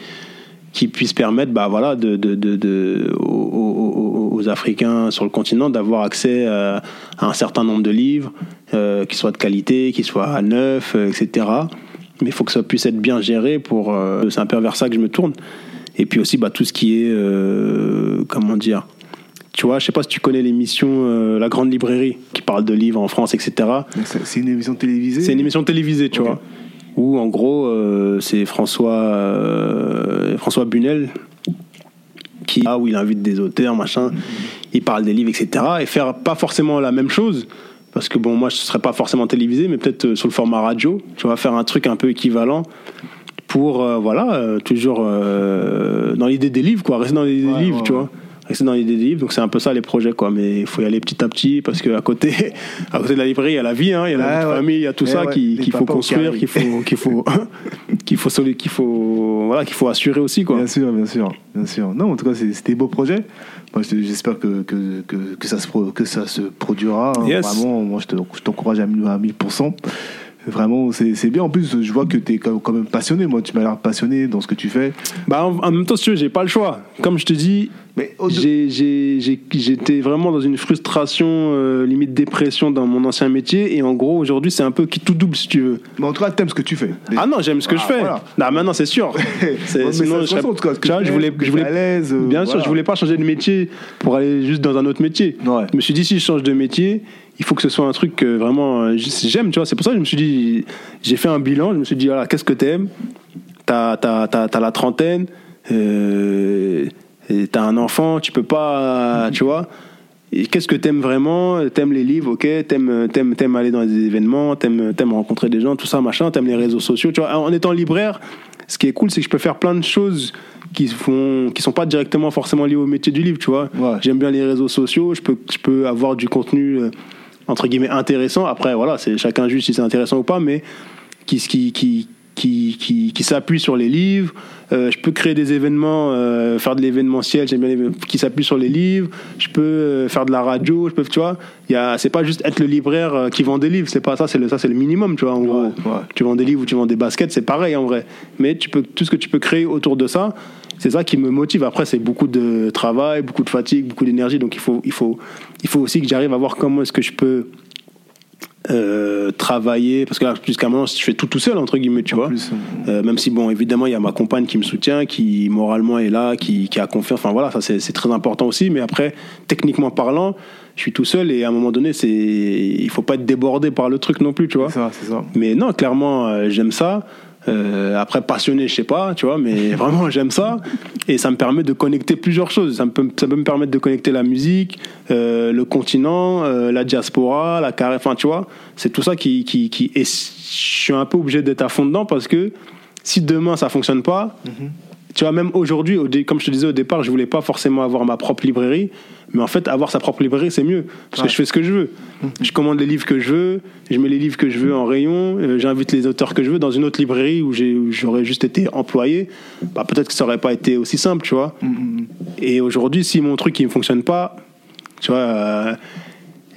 qui puissent permettre bah, voilà, de, de, de, de- aux, aux- aux Africains sur le continent d'avoir accès à, à un certain nombre de livres, euh, qui soient de qualité, qui soient neufs, euh, etc. Mais il faut que ça puisse être bien géré pour. euh, c'est un peu vers ça que je me tourne. Et puis aussi bah, tout ce qui est. euh, comment dire tu vois, je sais pas si tu connais l'émission euh, La Grande Librairie, qui parle de livres en France, etc. C'est une émission télévisée C'est une émission télévisée, tu vois. Où en gros, euh, c'est François, François Bunel qui ah, où il invite des auteurs, machin. Il parle des livres, etc. Et faire pas forcément la même chose. Parce que bon, moi, je serais pas forcément télévisé, mais peut-être sur le format radio. Tu vois, faire un truc un peu équivalent pour, euh, voilà, euh, toujours euh, dans l'idée des livres, quoi. Rester dans l'idée Ouais, des livres, ouais, tu vois. Rester dans l'idée des livres. Donc c'est un peu ça les projets, quoi. Mais il faut y aller petit à petit parce qu'à côté, [laughs] à côté de la librairie, il y a la vie, hein. Il y a la vie de famille, il y a tout Eh ça qu'il faut papas au construire, qu'il faut, qu'il faut, [laughs] qu'il faut, qu'il faut, voilà, qu'il faut assurer aussi, quoi. Bien sûr, bien sûr, bien sûr. Non, en tout cas, c'est des beaux projets. Te- j'espère que, que, que, que ça se que ça se produira. hein. Yes. Vraiment, moi, je te- je t'encourage à 1000%. à 1000%. Vraiment, c'est bien. En plus, je vois que tu es quand même passionné. Moi, tu m'as l'air passionné dans ce que tu fais. Bah, en, en même temps, si tu veux, j'ai pas le choix. Comme je te dis, j'étais vraiment dans une frustration, euh, limite dépression dans mon ancien métier. Et en gros, aujourd'hui, c'est un peu qui tout double, si tu veux. Mais en tout cas, t'aimes ce que tu fais. Ah non, j'aime ce que Ah, je fais. voilà. Non, maintenant, c'est sûr. [laughs] Sinon, je cas, tu je aimes, voulais, je voulais, l'aise, euh, bien sûr, je voulais pas changer de métier pour aller juste dans un autre métier. Ouais. Je me suis dit, si je change de métier, il faut que ce soit un truc que vraiment euh, j'aime, tu vois. C'est pour ça que je me suis dit, j'ai fait un bilan, je me suis dit, voilà, qu'est-ce que t'aimes? T'as t'as- t'as- t'as la trentaine, euh, t'as un enfant, tu peux pas, tu vois. Qu'est-ce que t'aimes vraiment? T'aimes les livres, ok. T'aimes aller dans des événements, t'aimes rencontrer des gens, tout ça, machin. T'aimes les réseaux sociaux, tu vois. En étant libraire, ce qui est cool, c'est que je peux faire plein de choses qui font, qui sont pas directement forcément liées au métier du livre, tu vois. Ouais. J'aime bien les réseaux sociaux, je peux, je peux avoir du contenu euh, entre guillemets intéressant. Après, voilà, c'est chacun juge si c'est intéressant ou pas, mais qui, qui, qui, qui, qui, qui s'appuie sur les livres. Euh, je peux créer des événements, euh, faire de l'événementiel, j'aime bien les- qui s'appuie sur les livres. Je peux euh, faire de la radio, je peux, tu vois. Il y a, c'est pas juste être le libraire qui vend des livres, c'est pas ça, c'est le, ça c'est le minimum, tu vois. En gros, ouais. tu vends des livres ou tu vends des baskets, c'est pareil en vrai. Mais tu peux, tout ce que tu peux créer autour de ça, c'est ça qui me motive. Après, c'est beaucoup de travail, beaucoup de fatigue, beaucoup d'énergie. Donc il faut, il faut, il faut aussi que j'arrive à voir comment est-ce que je peux euh, travailler. Parce que là, jusqu'à maintenant, je fais tout tout seul, entre guillemets, tu vois. plus, Euh, même si, bon, évidemment, il y a ma compagne qui me soutient, qui moralement est là, qui, qui a confiance. Enfin voilà, ça c'est c'est très important aussi. Mais après, techniquement parlant, je suis tout seul et à un moment donné, c'est il faut pas être débordé par le truc non plus, tu vois. C'est ça, c'est ça. Mais non, clairement, euh, j'aime ça. Euh, après, passionné, je sais pas, tu vois, mais [laughs] vraiment, j'aime ça. Et ça me permet de connecter plusieurs choses. Ça, peut, ça peut me permettre de connecter la musique, euh, le continent, euh, la diaspora, la carrière. Enfin, tu vois, c'est tout ça qui. qui, qui je suis un peu obligé d'être à fond dedans parce que si demain ça fonctionne pas, tu vois, même aujourd'hui, comme je te disais au départ, je voulais pas forcément avoir ma propre librairie, mais en fait, avoir sa propre librairie, c'est mieux, parce Ouais. que je fais ce que je veux. Je commande les livres que je veux, je mets les livres que je veux en rayon, euh, j'invite les auteurs que je veux dans une autre librairie où j'aurais juste été employé. Bah, peut-être que ça aurait pas été aussi simple, tu vois. Et aujourd'hui, si mon truc ne fonctionne pas, tu vois, euh,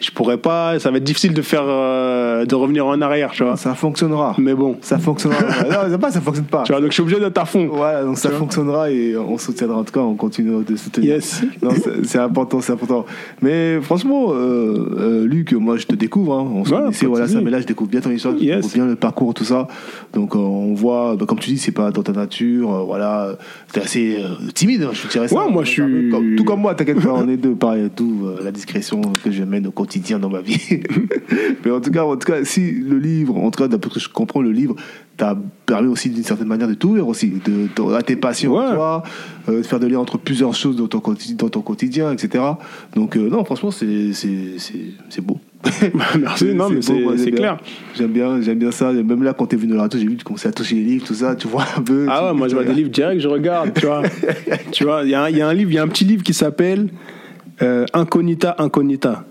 je pourrais pas, ça va être difficile de faire, euh, de revenir en arrière, tu vois. Ça fonctionnera. Mais bon, Ça fonctionnera. [laughs] non, c'est pas, ça fonctionne pas. tu vois, donc je suis obligé d'être à fond. Voilà, donc ça fonctionnera et on soutiendra en tout cas, on continue de soutenir. Yes. C'est- important, c'est important. Mais franchement, euh, euh, Luc, moi je te découvre, hein. on se Ouais, connaissait, voilà, ça, mais là je découvre bien ton histoire, je Yes. découvre bien le parcours, tout ça. Donc on voit, bah, comme tu dis, c'est pas dans ta nature, voilà, t'es assez timide, hein, je dirais ça. Ouais, moi, je suis- Comme- tout comme moi, t'inquiète pas, on est deux, pareil, tout, la discrétion que je mène au quotidien dans ma vie. [laughs] mais en tout cas, en tout cas, si le livre, en tout cas, d'après ce que je comprends, le livre t'a permis aussi d'une certaine manière de t'ouvrir aussi, de, de, à tes passions, Ouais. toi, euh, de faire des liens entre plusieurs choses dans ton, quotidien, dans ton quotidien, etc. Donc, euh, non, franchement, c'est c'est- c'est- c'est beau. [laughs] Merci, non, mais beau, c'est bien. clair. J'aime bien, j'aime bien ça. Même là, quand t'es venu dans la radio, j'ai vu que tu commençais à toucher les livres, tout ça, tu vois un peu. Ah ouais, moi je vois des livres direct, je regarde, tu vois. [laughs] tu vois, il y, a un- il y a un livre, il y a un petit livre qui s'appelle euh, Incognita Incognita.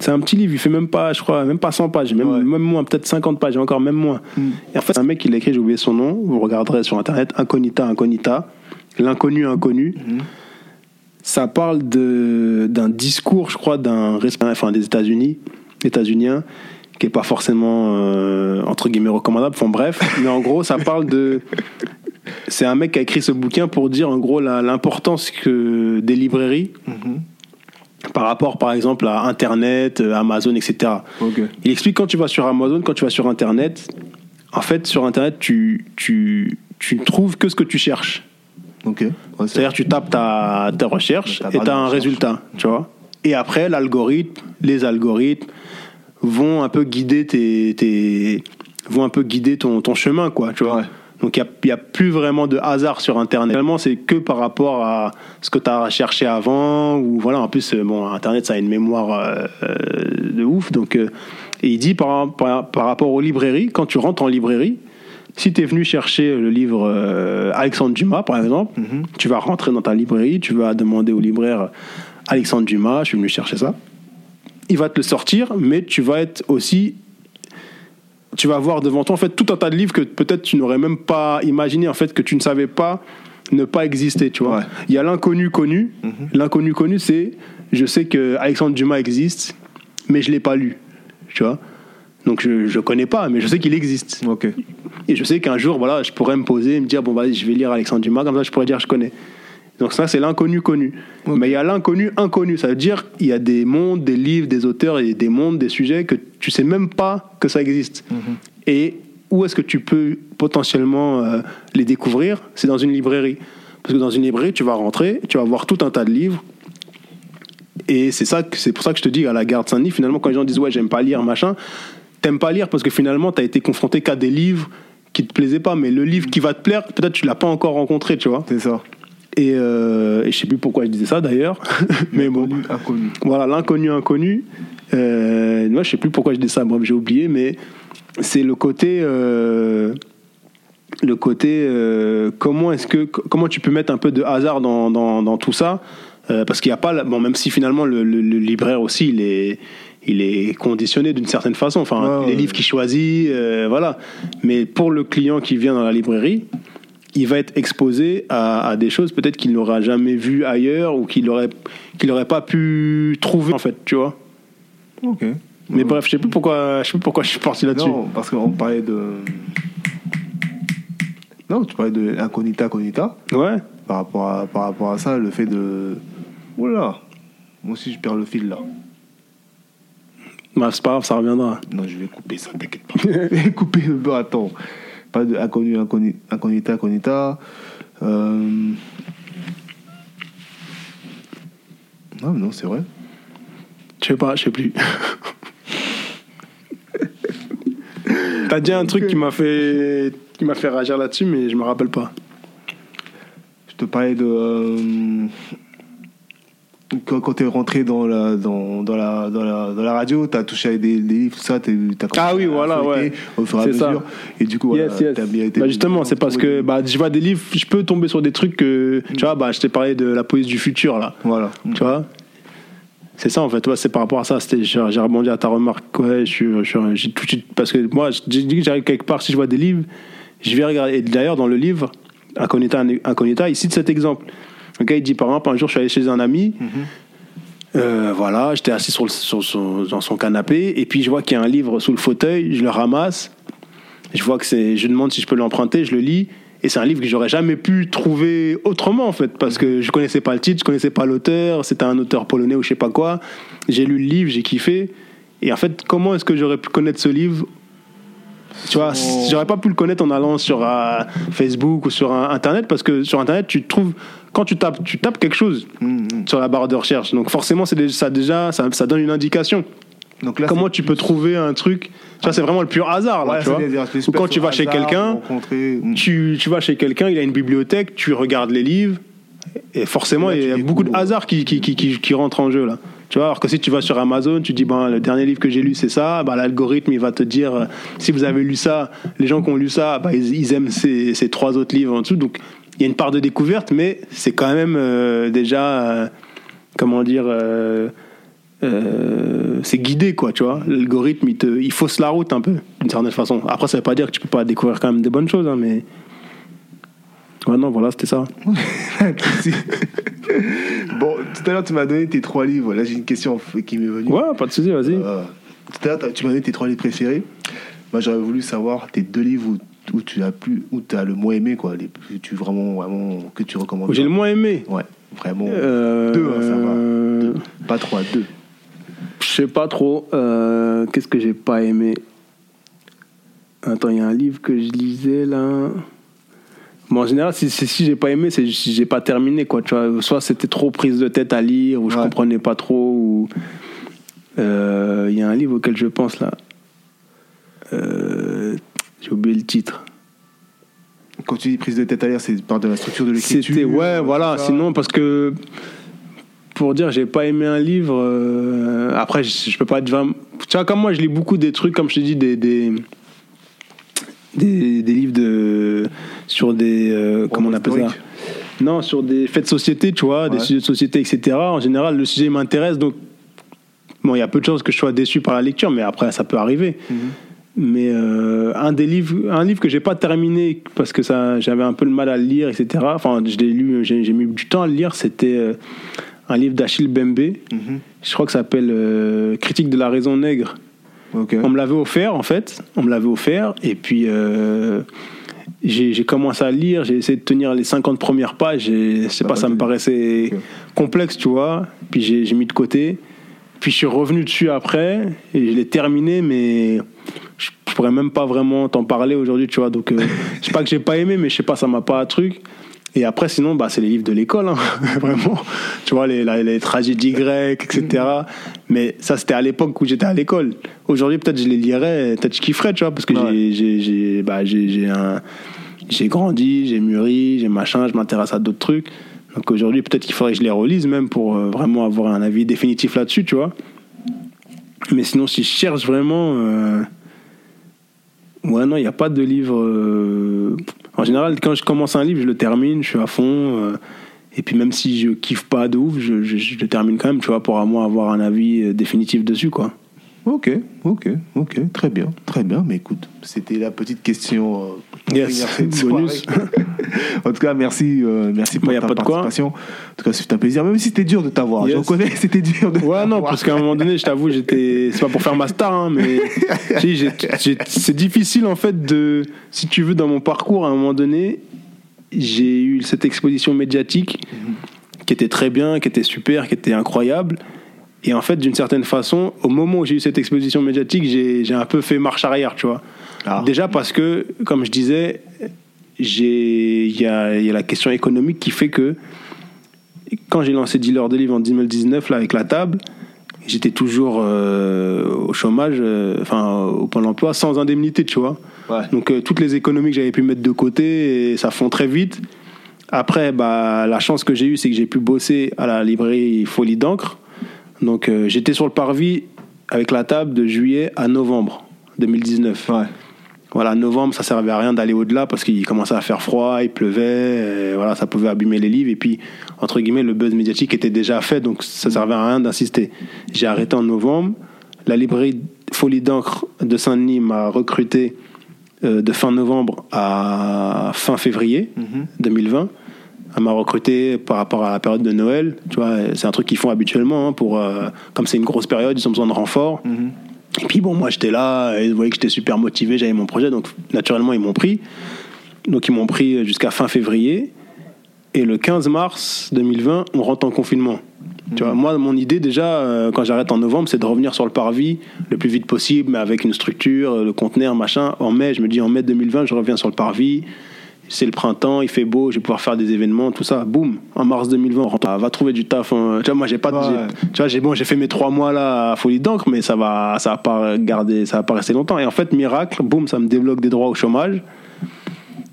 C'est un petit livre, il fait même pas, je crois, même pas 100 pages, même, Ouais. même moins, peut-être 50 pages, encore même moins. Mm. Et en fait, c'est un mec qui l'a écrit, j'ai oublié son nom, vous regarderez sur internet, Incognita Incognita, l'inconnu inconnu. Mm. Ça parle d'un discours, je crois, d'un responsable enfin, des États-Unis, états-unien, qui est pas forcément, euh, entre guillemets, recommandable. Enfin bref, mais en gros, ça parle de. C'est un mec qui a écrit ce bouquin pour dire, en gros, l'importance des librairies Mhm. Par rapport, par exemple, à Internet, euh, Amazon, etc. Il explique quand tu vas sur Amazon, quand tu vas sur Internet, en fait, sur Internet, tu, tu, tu ne trouves que ce que tu cherches. Ouais, C'est-à-dire, tu tapes ta, ta recherche et tu as un recherche. résultat, tu vois. Et après, l'algorithme, les algorithmes vont un peu guider tes, tes- vont un peu guider ton, ton chemin, quoi, tu vois. Ouais. Donc, il n'y a, plus vraiment de hasard sur Internet. Réellement, c'est que par rapport à ce que tu as cherché avant, ou voilà, en plus, euh, bon, Internet, ça a une mémoire euh, euh, de ouf. Donc, euh, et il dit par, par, par rapport aux librairies, quand tu rentres en librairie, si tu es venu chercher le livre euh, Alexandre Dumas, par exemple, Mhm. tu vas rentrer dans ta librairie, tu vas demander au libraire Alexandre Dumas, je suis venu chercher ça. Il va te le sortir, mais tu vas être aussi. Tu vas voir devant toi en fait tout un tas de livres que peut-être tu n'aurais même pas imaginé, en fait, que tu ne savais pas ne pas exister, tu vois. Ouais. Il y a l'inconnu connu. L'inconnu connu, c'est je sais que Alexandre Dumas existe, mais je l'ai pas lu, tu vois. Donc je je connais pas, mais je sais qu'il existe. Ok. Et je sais qu'un jour, voilà, je pourrais me poser et me dire, bon, vas-y, je vais lire Alexandre Dumas, comme ça, je pourrais dire, je connais. Donc ça, c'est l'inconnu connu. Mais il y a l'inconnu inconnu. Ça veut dire, il y a des mondes, des livres, des auteurs et des mondes, des sujets que tu sais même pas que ça existe. Et où est-ce que tu peux potentiellement euh, les découvrir? C'est dans une librairie. Parce que dans une librairie, tu vas rentrer, tu vas voir tout un tas de livres. Et c'est ça, que- c'est pour ça que je te dis à la Garde Saint-Denis, finalement, quand les gens disent ouais, j'aime pas lire, machin, t'aimes pas lire parce que finalement, t'as été confronté qu'à des livres qui te plaisaient pas, mais le livre qui va te plaire, peut-être tu l'as pas encore rencontré, tu vois. C'est ça. Et, euh, et je sais plus pourquoi je disais ça d'ailleurs, [laughs] mais bon. Inconnu. Voilà, l'inconnu inconnu. Euh, moi, je sais plus pourquoi je dis ça, bref, j'ai oublié, mais c'est le côté. euh, le côté euh, comment est-ce que comment tu peux mettre un peu de hasard dans, dans, dans tout ça parce qu'il n'y a pas bon même si finalement le, le- le libraire aussi il est il est conditionné d'une certaine façon enfin les ouais. livres qu'il choisit euh, voilà mais pour le client qui vient dans la librairie il va être exposé à, à des choses peut-être qu'il n'aura jamais vues ailleurs ou qu'il aurait qu'il n'aurait pas pu trouver en fait tu vois Ok. mais bref je sais plus pourquoi je sais plus pourquoi je suis parti là-dessus Non, parce qu'on parlait de. Non, tu parlais de incognita, cognita. ouais Par rapport, à, par rapport à ça, le fait de. Oula Moi aussi, je perds le fil là. bah, c'est pas grave ça reviendra Non, je vais couper ça, t'inquiète pas. [laughs] couper le beurre, attends. Pas de inconnu, incogni- incognita, cognita. Euh... Non, non, c'est vrai. Je sais pas, je sais plus. [laughs] T'as dit un truc qui m'a fait qui m'a fait réagir là-dessus, mais je me rappelle pas. Je te parlais de. euh, Quand, quand tu es rentré dans la, dans, dans la, dans, la, dans la radio, tu as touché à des, des livres, tout ça, t'as Ah oui, voilà, ouais. Au fur et à C'est ça. mesure. Et du coup, voilà, yes, t'as bien été- Bah justement, c'est parce que bah, je vois des livres, je peux tomber sur des trucs que. Tu vois, bah, je t'ai parlé de la police du futur, là. Voilà. Tu vois? C'est ça, en fait. Ouais, c'est par rapport à ça. J'ai, rebondi à ta remarque. Ouais, je, je, tout de suite. Parce que moi, dit que j'arrive quelque part, si je vois des livres, je vais regarder. Et d'ailleurs, dans le livre, Incognita, Incognita, il cite cet exemple. Le gars, il dit par exemple, un jour, je suis allé chez un ami. Euh, voilà, j'étais assis sur le- sur dans son canapé et puis je vois qu'il y a un livre sous le fauteuil, je le ramasse, je vois que c'est, je demande si je peux l'emprunter, je le lis et c'est un livre que j'aurais jamais pu trouver autrement en fait parce que je connaissais pas le titre, je connaissais pas l'auteur, c'était un auteur polonais ou je sais pas quoi. J'ai lu le livre, j'ai kiffé et en fait comment est-ce que j'aurais pu connaître ce livre? Tu vois, Oh. j'aurais pas pu le connaître en allant sur euh, Facebook ou sur euh, Internet parce que sur Internet, tu trouves quand tu tapes, tu tapes quelque chose Mhm. sur la barre de recherche. Donc forcément, c'est ça déjà, ça, ça donne une indication. Donc là, Comment tu peux trouver un truc? Tu vois, c'est vraiment le pur hasard là, Ouais, tu vois. Ou quand tu vas chez quelqu'un, Mm. tu, tu vas chez quelqu'un, il a une bibliothèque, tu regardes les livres, et forcément, là, il y a beaucoup de hasard qui, qui, qui, qui, qui rentre en jeu là. Tu vois, alors que si tu vas sur Amazon, tu dis, ben, le dernier livre que j'ai lu, c'est ça, ben, l'algorithme, il va te dire, euh, si vous avez lu ça, les gens qui ont lu ça, ben, ils, ils aiment ces, ces trois autres livres en dessous. Donc, il y a une part de découverte, mais c'est quand même euh, déjà, euh, comment dire, euh, c'est guidé, quoi, tu vois. L'algorithme, il, te, il fausse la route un peu, d'une certaine façon. Après, ça veut pas dire que tu peux pas découvrir quand même des bonnes choses, hein, mais. Ouais, non, voilà, c'était ça. [laughs] bon, tout à l'heure, tu m'as donné tes trois livres. Là, j'ai une question qui m'est venue. Ouais, pas de souci, vas-y. Tout à l'heure, tu m'as donné tes trois livres préférés. Moi, j'aurais voulu savoir tes deux livres où, où tu as plus, où as le moins aimé, quoi. Les tu vraiment, vraiment, que tu recommandes. J'ai le moins aimé. Ouais, vraiment. Euh, Deux, hein, ça va. Deux. Pas trois, deux. Je sais pas trop. Euh, Qu'est-ce que j'ai pas aimé Attends, il y a un livre que je lisais là. Bon, en général, si, si, si j'ai pas aimé, c'est si j'ai pas terminé, quoi. Tu vois, soit c'était trop prise de tête à lire, ou je Ouais. comprenais pas trop, ou. Euh, Il y a un livre auquel je pense là. Euh, j'ai oublié le titre. Quand tu dis prise de tête à lire, c'est par de la structure de l'écriture. C'était ouais, tout voilà. Sinon, parce que pour dire j'ai pas aimé un livre, euh, après je, je peux pas être vraiment. Tu vois, comme moi, je lis beaucoup des trucs, comme je te dis, des des, des, des livres de sur des euh, comment on appelle ça? Non, sur des faits de société, tu vois, des sujets de société, etc. En général, le sujet m'intéresse, donc bon, il y a peu de chances que je sois déçu par la lecture, mais après ça peut arriver. Mhm. Mais euh, un des livres, un livre que j'ai pas terminé parce que ça, j'avais un peu le mal à le lire, etc. Enfin, je l'ai lu, j'ai mis du temps à le lire. C'était euh, un livre d'Achille Bembe. Mhm. Je crois que ça s'appelle euh, Critique de la raison nègre. On me l'avait offert en fait. On me l'avait offert et puis euh, j'ai commencé à le lire. J'ai essayé de tenir les 50 premières pages. Et, je sais pas, ça me paraissait complexe, tu vois. Puis j'ai j'ai mis de côté. Puis je suis revenu dessus après et je l'ai terminé, mais je, je pourrais même pas vraiment t'en parler aujourd'hui, tu vois. Donc, euh, [laughs] je sais pas que j'ai pas aimé, mais je sais pas, ça m'a pas un truc. Et après, sinon, bah, c'est les livres de l'école, hein, [laughs] vraiment. Tu vois, les, les tragédies grecques, etc. Mais ça, c'était à l'époque où j'étais à l'école. Aujourd'hui, peut-être je les lirais, peut-être je kifferais, tu vois, parce que Ouais. j'ai- j'ai bah, j'ai- j'ai un j'ai grandi, j'ai mûri, j'ai machin, je m'intéresse à d'autres trucs. Donc aujourd'hui, peut-être qu'il faudrait que je les relise même pour euh, vraiment avoir un avis définitif là-dessus, tu vois. Mais sinon, si je cherche vraiment. euh, Ouais, non, il n'y a pas de livre. euh, En général, quand je commence un livre, je le termine, je suis à fond. euh, et puis même si je kiffe pas de ouf, je, je- le termine quand même, tu vois, pour à moi avoir un avis définitif dessus, quoi. Ok, ok, ok, très bien, très bien. Mais écoute, c'était la petite question. Yes, [laughs] bonus. en tout cas, merci, euh, merci pour Bah, ta pas de quoi. participation. En tout cas, c'était un plaisir, même si c'était dur de t'avoir. Yes. Je reconnais, [laughs] c'était dur de Ouais, non, parce qu'à un moment donné, je t'avoue, j'étais. C'est pas pour faire ma star, hein, mais. c'est difficile, en fait, de. Si tu veux, dans mon parcours, à un moment donné, j'ai eu cette exposition médiatique qui était très bien, qui était super, qui était incroyable. Et en fait, d'une certaine façon, au moment où j'ai eu cette exposition médiatique, j'ai un peu fait marche arrière, tu vois. Ah. Déjà parce que, comme je disais, il y a, y a la question économique qui fait que quand j'ai lancé Dealer de Livre en 2019 là, avec la table, j'étais toujours euh, au chômage, euh, enfin au Pôle emploi, sans indemnité, tu vois. Ouais. Donc euh, toutes les économies que j'avais pu mettre de côté, et ça fond très vite. Après, bah, la chance que j'ai eue, c'est que j'ai pu bosser à la librairie Folie d'encre. Donc euh, j'étais sur le parvis avec la table de juillet à novembre 2019. Ouais. Voilà, novembre, ça servait à rien d'aller au-delà parce qu'il commençait à faire froid, il pleuvait, voilà, ça pouvait abîmer les livres. Et puis, entre guillemets, le buzz médiatique était déjà fait, donc ça servait à rien d'insister. J'ai arrêté en novembre. La librairie Folie d'encre de Saint-Denis m'a recruté euh, de fin novembre à fin février 2020. Elle m'a recruté par rapport à la période de Noël. Tu vois, c'est un truc qu'ils font habituellement hein, pour, euh, comme c'est une grosse période, ils ont besoin de renfort. Et puis bon, moi j'étais là, et ils voyaient que j'étais super motivé, j'avais mon projet, donc naturellement ils m'ont pris. Donc ils m'ont pris jusqu'à fin février. Et le 15 mars 2020, on rentre en confinement. Tu vois, moi, mon idée déjà, euh, quand j'arrête en novembre, c'est de revenir sur le parvis le plus vite possible, mais avec une structure, le conteneur, machin. En mai, je me dis en mai 2020, je reviens sur le parvis. C'est le printemps, il fait beau, je vais pouvoir faire des événements, tout ça. Boum, en mars 2020, on rentre. Ah, va trouver du taf. hein. Tu vois, moi, j'ai pas. Ouais. Tu vois, j'ai bon, j'ai fait mes trois mois là à Folie d'encre, mais ça va, ça va pas garder, ça va pas rester longtemps. Et en fait, miracle, boum, ça me débloque des droits au chômage.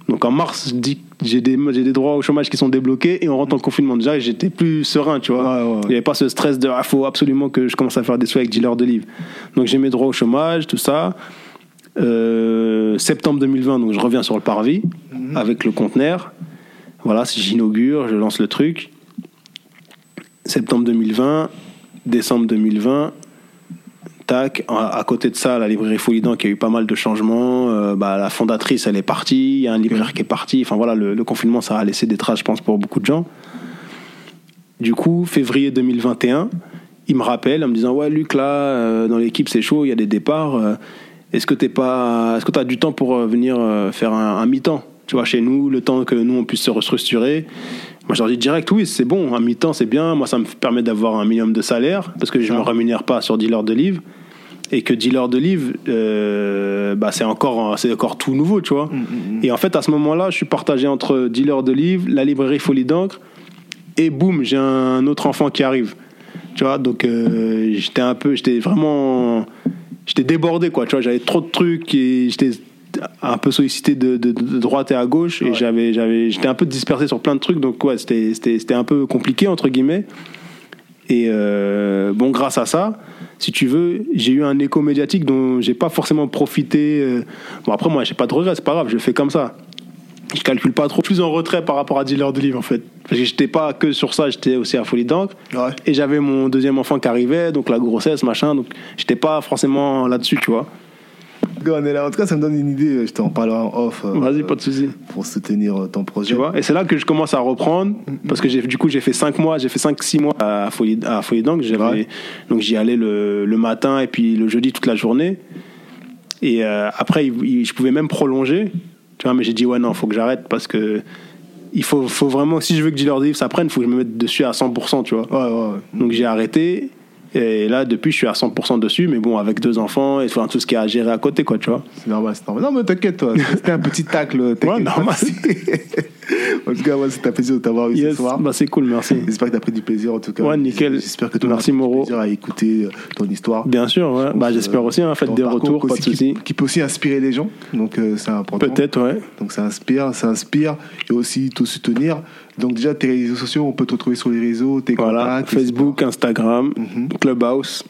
Donc en mars, je dis que j'ai des, j'ai des droits au chômage qui sont débloqués et on rentre en confinement. Déjà, j'étais plus serein, tu vois. Ouais, ouais, ouais. Il n'y avait pas ce stress de ah, faut absolument que je commence à faire des sous avec dealer de livres. Donc j'ai mes droits au chômage, tout ça. Euh, septembre 2020, donc je reviens sur le parvis avec le conteneur. Voilà, j'inaugure, je lance le truc. Septembre 2020, décembre 2020, tac. À, à côté de ça, la librairie Folidan qui a eu pas mal de changements. Euh, bah, la fondatrice, elle est partie. Il y a un libraire qui est parti. Enfin voilà, le, le confinement, ça a laissé des traces, je pense, pour beaucoup de gens. Du coup, février 2021, il me rappelle en me disant Ouais, Luc, là, euh, dans l'équipe, c'est chaud, il y a des départs. Est-ce que tu est-ce que as du temps pour euh, venir euh, faire un, un mi-temps? Tu vois, chez nous, le temps que nous, on puisse se restructurer. Moi, je leur dis direct Oui, c'est bon, un mi-temps, c'est bien. Moi, ça me permet d'avoir un minimum de salaire parce que je ne me rémunère pas sur dealer de livres. Et que dealer de livres, euh, bah, c'est encore, c'est encore tout nouveau, tu vois. Et en fait, à ce moment-là, je suis partagé entre dealer de livres, la librairie Folie d'encre et boum, j'ai un autre enfant qui arrive. Tu vois, donc euh, j'étais un peu, j'étais vraiment, j'étais débordé quoi. Tu vois, j'avais trop de trucs et j'étais un peu sollicité de, de- de droite et à gauche et j'avais, j'avais, j'étais un peu dispersé sur plein de trucs. Donc ouais, c'était, c'était, c'était un peu compliqué entre guillemets. Et euh, bon, grâce à ça, si tu veux, j'ai eu un écho médiatique dont j'ai pas forcément profité. euh. Bon après moi, j'ai pas de regrets, c'est pas grave, je fais comme ça je calcule pas trop plus en retrait par rapport à dealer de livres en fait parce que j'étais pas que sur ça j'étais aussi à folie d'encre Ouais. et j'avais mon deuxième enfant qui arrivait donc la grossesse machin donc j'étais pas forcément là-dessus tu vois On est là. En tout cas, ça me donne une idée. Je t'en parlerai en off. euh, vas-y pas de souci Pour soutenir euh, ton projet. tu vois et c'est là que je commence à reprendre parce que du coup j'ai fait 5 mois j'ai fait 5 6 mois à folie à folie d'encre J'avais- Ouais. donc j'y allais le, le matin et puis le jeudi toute la journée et euh, après il- il- je pouvais même prolonger tu vois mais j'ai dit ouais non faut que j'arrête parce que il faut, faut vraiment si je veux que Dealer de Livres ça prenne il faut que je me mette dessus à 100% tu vois Ouais, ouais, ouais. donc j'ai arrêté et là depuis je suis à 100% dessus mais bon avec deux enfants et enfin, tout ce qui est à gérer à côté quoi tu vois C'est normal, c'est normal. Non, mais t'inquiète, toi. C'était un petit tacle. Ouais, normal. [laughs] en tout cas, moi, c'était un plaisir de t'avoir eu Yes, ce soir. bah c'est cool merci J'espère que t'as pris du plaisir, en tout cas. Ouais, nickel. J'espère que tout le monde a Merci, pris du plaisir à écouter euh, ton histoire. bien sûr ouais. bah j'espère aussi hein, faites des retours pas de aussi qui- soucis Qui, peut aussi inspirer les gens. Donc, euh, c'est important. peut-être ouais Donc, ça inspire, ça inspire. Et aussi, te soutenir. Donc, déjà, tes réseaux sociaux, on peut te retrouver sur les réseaux, tes voilà contacts. etc. Facebook Instagram Mhm. Clubhouse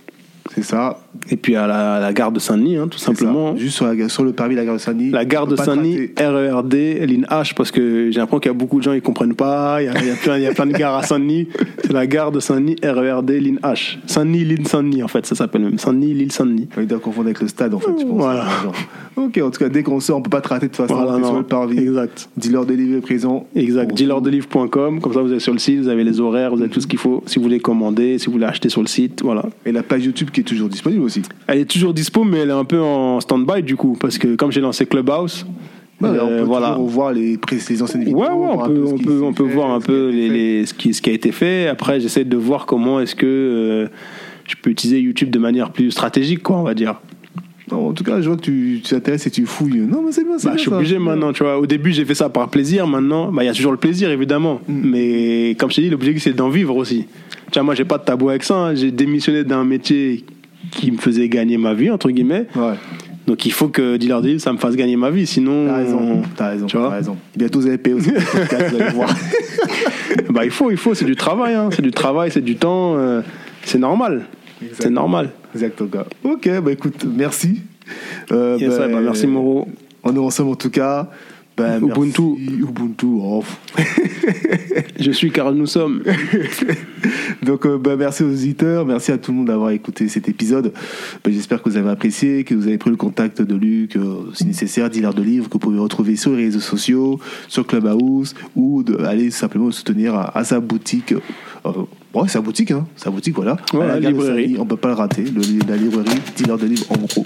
C'est ça. Et puis à la, à la gare de Saint-Denis, hein, tout simplement. Ça. Juste sur, la, sur, le permis de la gare de Saint-Denis. La gare de Saint-Denis, RERD, ligne H, parce que j'ai l'impression qu'il y a beaucoup de gens qui comprennent pas. Il y a, il y a, plein, il y a plein de gares à Saint-Denis. C'est la gare de Saint-Denis, RERD, ligne H. Saint-Denis, l'île Saint-Denis, en fait, ça s'appelle même. Saint-Denis, l'île Saint-Denis. Il doit confondre avec le stade, en fait, tu penses. Voilà. [laughs] Ok, en tout cas, dès qu'on sort, on peut pas te rater de toute façon. Voilà, sur le parvis. Exact. Dealer de livres est présent. Exact. Dealerdelivre.com, comme ça vous êtes sur le site, vous avez les horaires, vous avez tout ce qu'il faut. Si vous voulez commander, si vous voulez acheter sur le site, voilà. Et la page YouTube qui est toujours disponible aussi. Elle est toujours dispo, mais elle est un peu en stand-by du coup, parce que comme j'ai lancé Clubhouse, on peut voilà. voir les, les anciennes vidéos. Ouais, ouais, on peut, on peut, voir un peu les, ce, qui, ce qui a été fait. Après, j'essaie de voir comment est-ce que euh, je peux utiliser YouTube de manière plus stratégique, quoi, on va dire. Non, en tout cas, je vois que tu t'intéresses et tu fouilles. Non, mais c'est bien, c'est Bah, bien je suis ça. obligé maintenant, tu vois. Au début, j'ai fait ça par plaisir. Maintenant, bah, il y a toujours le plaisir, évidemment. Mm. Mais comme je t'ai dit, l'objectif, c'est d'en vivre aussi. Tu vois, moi, j'ai pas de tabou avec ça. hein. J'ai démissionné d'un métier qui me faisait gagner ma vie, entre guillemets. Ouais, Donc, il faut que Dealer Deal, ça me fasse gagner ma vie. Sinon, t'as raison, t'as raison, Tu vois t'as raison. Bientôt, vous allez payer aussi podcast, vous allez voir. [laughs] bah, il faut, il faut. C'est du travail, hein. C'est du travail, c'est du temps. euh, c'est normal. C'est normal. Exactement. Ok, bah écoute, merci. Euh, Yes, bah, merci, Moreau. On est ensemble en tout cas. Ben, Ubuntu. merci. Ubuntu. oh. [laughs] Je suis car nous sommes. [laughs] Donc, euh, ben, merci aux auditeurs, merci à tout le monde d'avoir écouté cet épisode. Ben, J'espère que vous avez apprécié, que vous avez pris le contact de Luc, euh, si nécessaire, dealer de livres que vous pouvez retrouver sur les réseaux sociaux, sur Clubhouse, ou de aller simplement le soutenir à, à sa boutique. Euh, ouais, sa boutique, hein, sa boutique, voilà. Ouais, la librairie. Saint-Denis, on peut pas le rater, le, la librairie, dealer de livres en gros.